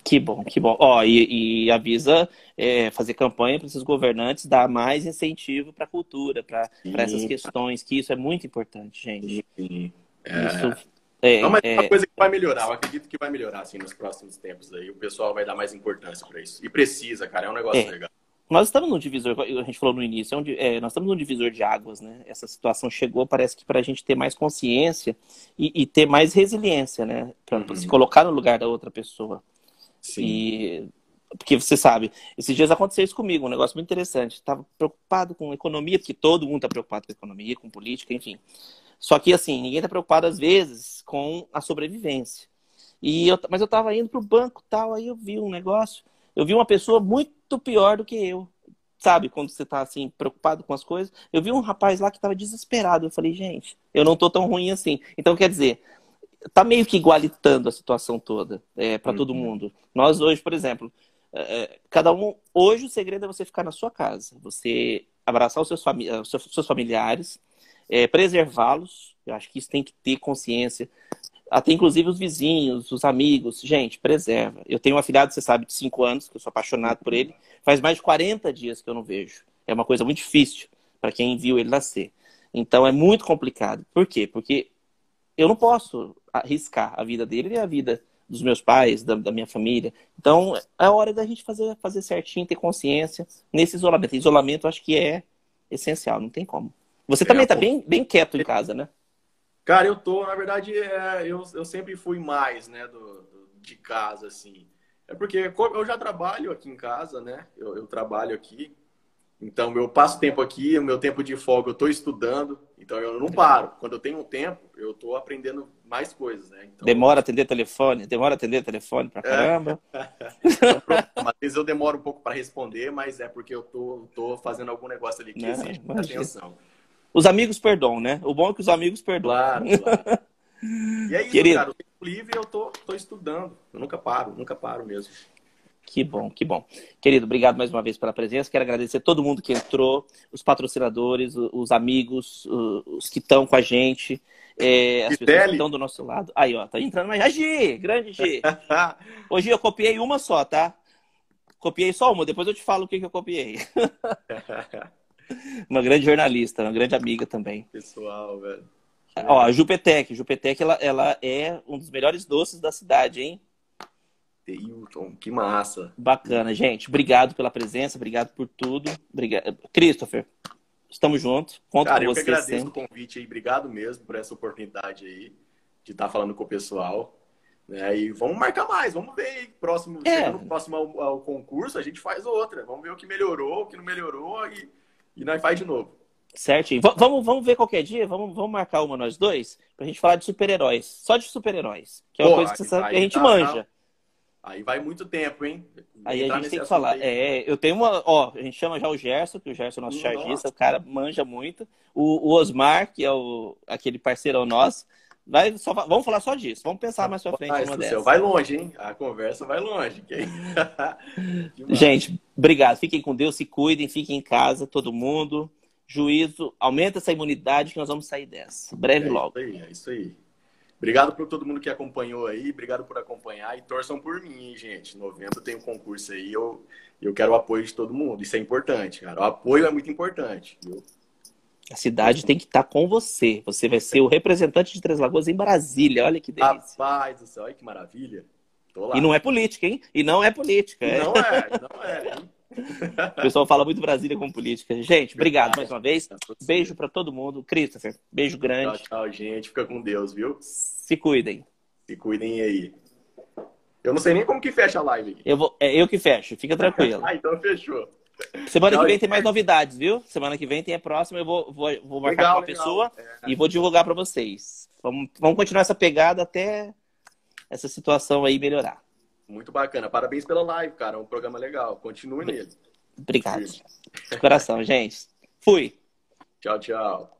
[SPEAKER 1] Que bom, que bom. Ó, e, e avisa é, fazer campanha para esses governantes dar mais incentivo para a cultura, para essas questões, que isso é muito importante, gente. Sim.
[SPEAKER 2] É... Isso é, não, mas é uma coisa que vai melhorar. Eu acredito que vai melhorar assim nos próximos tempos aí. O pessoal vai dar mais importância para isso. E precisa, cara. É um negócio é. legal.
[SPEAKER 1] Nós estamos num divisor, a gente falou no início, é um, é, nós estamos num divisor de águas, né? Essa situação chegou, parece que para a gente ter mais consciência e, e ter mais resiliência, né? Para uhum. se colocar no lugar da outra pessoa. Sim. E, porque você sabe, esses dias aconteceu isso comigo, um negócio muito interessante. Estava preocupado com economia, porque todo mundo está preocupado com economia, com política, enfim. Só que, assim, ninguém está preocupado, às vezes, com a sobrevivência. E eu, mas eu estava indo para o banco tal, aí eu vi um negócio, eu vi uma pessoa muito pior do que eu. Sabe, quando você está assim, preocupado com as coisas. Eu vi um rapaz lá que estava desesperado. Eu falei, gente, eu não tô tão ruim assim. Então, quer dizer, tá meio que igualitando a situação toda é, para uhum. todo mundo. Nós hoje, por exemplo, é, é, cada um. Hoje o segredo é você ficar na sua casa, você abraçar os seus, fami os seus familiares, é, preservá-los. Eu acho que isso tem que ter consciência. Até inclusive os vizinhos, os amigos. Gente, preserva. Eu tenho um afilhado, você sabe, de 5 anos, que eu sou apaixonado por ele. Faz mais de 40 dias que eu não vejo. É uma coisa muito difícil para quem viu ele nascer. Então é muito complicado. Por quê? Porque eu não posso arriscar a vida dele e a vida dos meus pais, da, da, minha família. Então, é hora da gente fazer, fazer certinho, ter consciência nesse isolamento. Isolamento, acho que é essencial, não tem como. Você é, também está bem, bem quieto em casa, né?
[SPEAKER 2] Cara, eu tô, na verdade, é, eu, eu sempre fui mais, né, do, do, de casa, assim. É porque eu já trabalho aqui em casa, né? Eu, eu trabalho aqui. Então, eu passo tempo aqui, o meu tempo de folga eu estou estudando, então eu não paro. Quando eu tenho um tempo, eu estou aprendendo mais coisas, né? Então,
[SPEAKER 1] demora atender telefone? Demora atender telefone pra caramba? É.
[SPEAKER 2] Às vezes eu demoro um pouco para responder, mas é porque eu tô, tô fazendo algum negócio ali que não, exige atenção.
[SPEAKER 1] Os amigos perdoam, né? O bom é que os amigos perdoam.
[SPEAKER 2] Claro, claro. E é isso, Querido. cara. O tempo livre eu tô, tô estudando. Eu nunca paro, nunca paro mesmo.
[SPEAKER 1] Que bom, que bom. Querido, obrigado mais uma vez pela presença. Quero agradecer todo mundo que entrou, os patrocinadores, os amigos, os que estão com a gente, é, as pessoas que estão do nosso lado. Aí, ó, tá entrando mais. A Gi, grande Gi. Hoje eu copiei uma só, tá? Copiei só uma, depois eu te falo o que, que eu copiei. uma grande jornalista, uma grande amiga também.
[SPEAKER 2] Pessoal, velho.
[SPEAKER 1] Ó, a Jupetec. Jupetec, ela, ela é um dos melhores doces da cidade, hein?
[SPEAKER 2] Hilton, que massa.
[SPEAKER 1] Bacana, gente. Obrigado pela presença, obrigado por tudo. Obrigado. Christopher, estamos juntos. Conto
[SPEAKER 2] Cara,
[SPEAKER 1] com
[SPEAKER 2] eu
[SPEAKER 1] você
[SPEAKER 2] que agradeço
[SPEAKER 1] sempre.
[SPEAKER 2] o convite aí. Obrigado mesmo por essa oportunidade aí de estar falando com o pessoal. Né? E vamos marcar mais, vamos ver aí. Próximo, é. Próximo ao, ao, concurso, a gente faz outra. Vamos ver o que melhorou, o que não melhorou e, e nós faz de novo.
[SPEAKER 1] Certinho. V vamos, vamos ver qualquer dia, vamos, vamos marcar uma nós dois, pra gente falar de super-heróis. Só de super-heróis. Que é uma Pô, coisa que, você sabe que a gente tá, manja. Tá
[SPEAKER 2] Aí vai muito tempo, hein?
[SPEAKER 1] Aí a gente tem que falar. Aí. É, eu tenho uma. Ó, a gente chama já o Gerson, que o Gerson é o nosso Nossa. chargista, o cara manja muito. O, o, Osmar, que é o, aquele parceirão nosso. Vai, só, vamos falar só disso. Vamos pensar mais pra frente. Ah, uma
[SPEAKER 2] céu, vai longe, hein? A conversa vai longe.
[SPEAKER 1] gente, obrigado. Fiquem com Deus, se cuidem, fiquem em casa, todo mundo. Juízo, aumenta essa imunidade que nós vamos sair dessa. Breve
[SPEAKER 2] é
[SPEAKER 1] logo.
[SPEAKER 2] Isso aí, é isso aí. Obrigado por todo mundo que acompanhou aí, obrigado por acompanhar e torçam por mim, gente. Em novembro tem um concurso aí, eu, eu quero o apoio de todo mundo. Isso é importante, cara. O apoio é muito importante, viu?
[SPEAKER 1] A cidade tem que estar tá com você. Você vai ser o representante de Três Lagoas em Brasília. Olha que delícia.
[SPEAKER 2] Rapaz do céu, olha que maravilha.
[SPEAKER 1] E não é política, hein? E não é política.
[SPEAKER 2] É. Não é, não é, hein?
[SPEAKER 1] O pessoal fala muito Brasília com política. Gente, obrigado mais uma vez. Beijo para todo mundo. Christopher, beijo grande.
[SPEAKER 2] Tchau, tchau, gente. Fica com Deus, viu?
[SPEAKER 1] Se cuidem.
[SPEAKER 2] Se cuidem aí. Eu não sei nem como que fecha a live.
[SPEAKER 1] Eu vou, é eu que fecho, fica tranquilo.
[SPEAKER 2] ah, então fechou.
[SPEAKER 1] Semana que vem tem mais novidades, viu? Semana que vem tem a próxima, eu vou, vou, vou marcar legal, com uma legal. pessoa é. e vou divulgar para vocês. Vamos, vamos continuar essa pegada até essa situação aí melhorar.
[SPEAKER 2] Muito bacana. Parabéns pela live, cara. É um programa legal. Continue nele.
[SPEAKER 1] Obrigado. De coração, gente. Fui.
[SPEAKER 2] Tchau, tchau.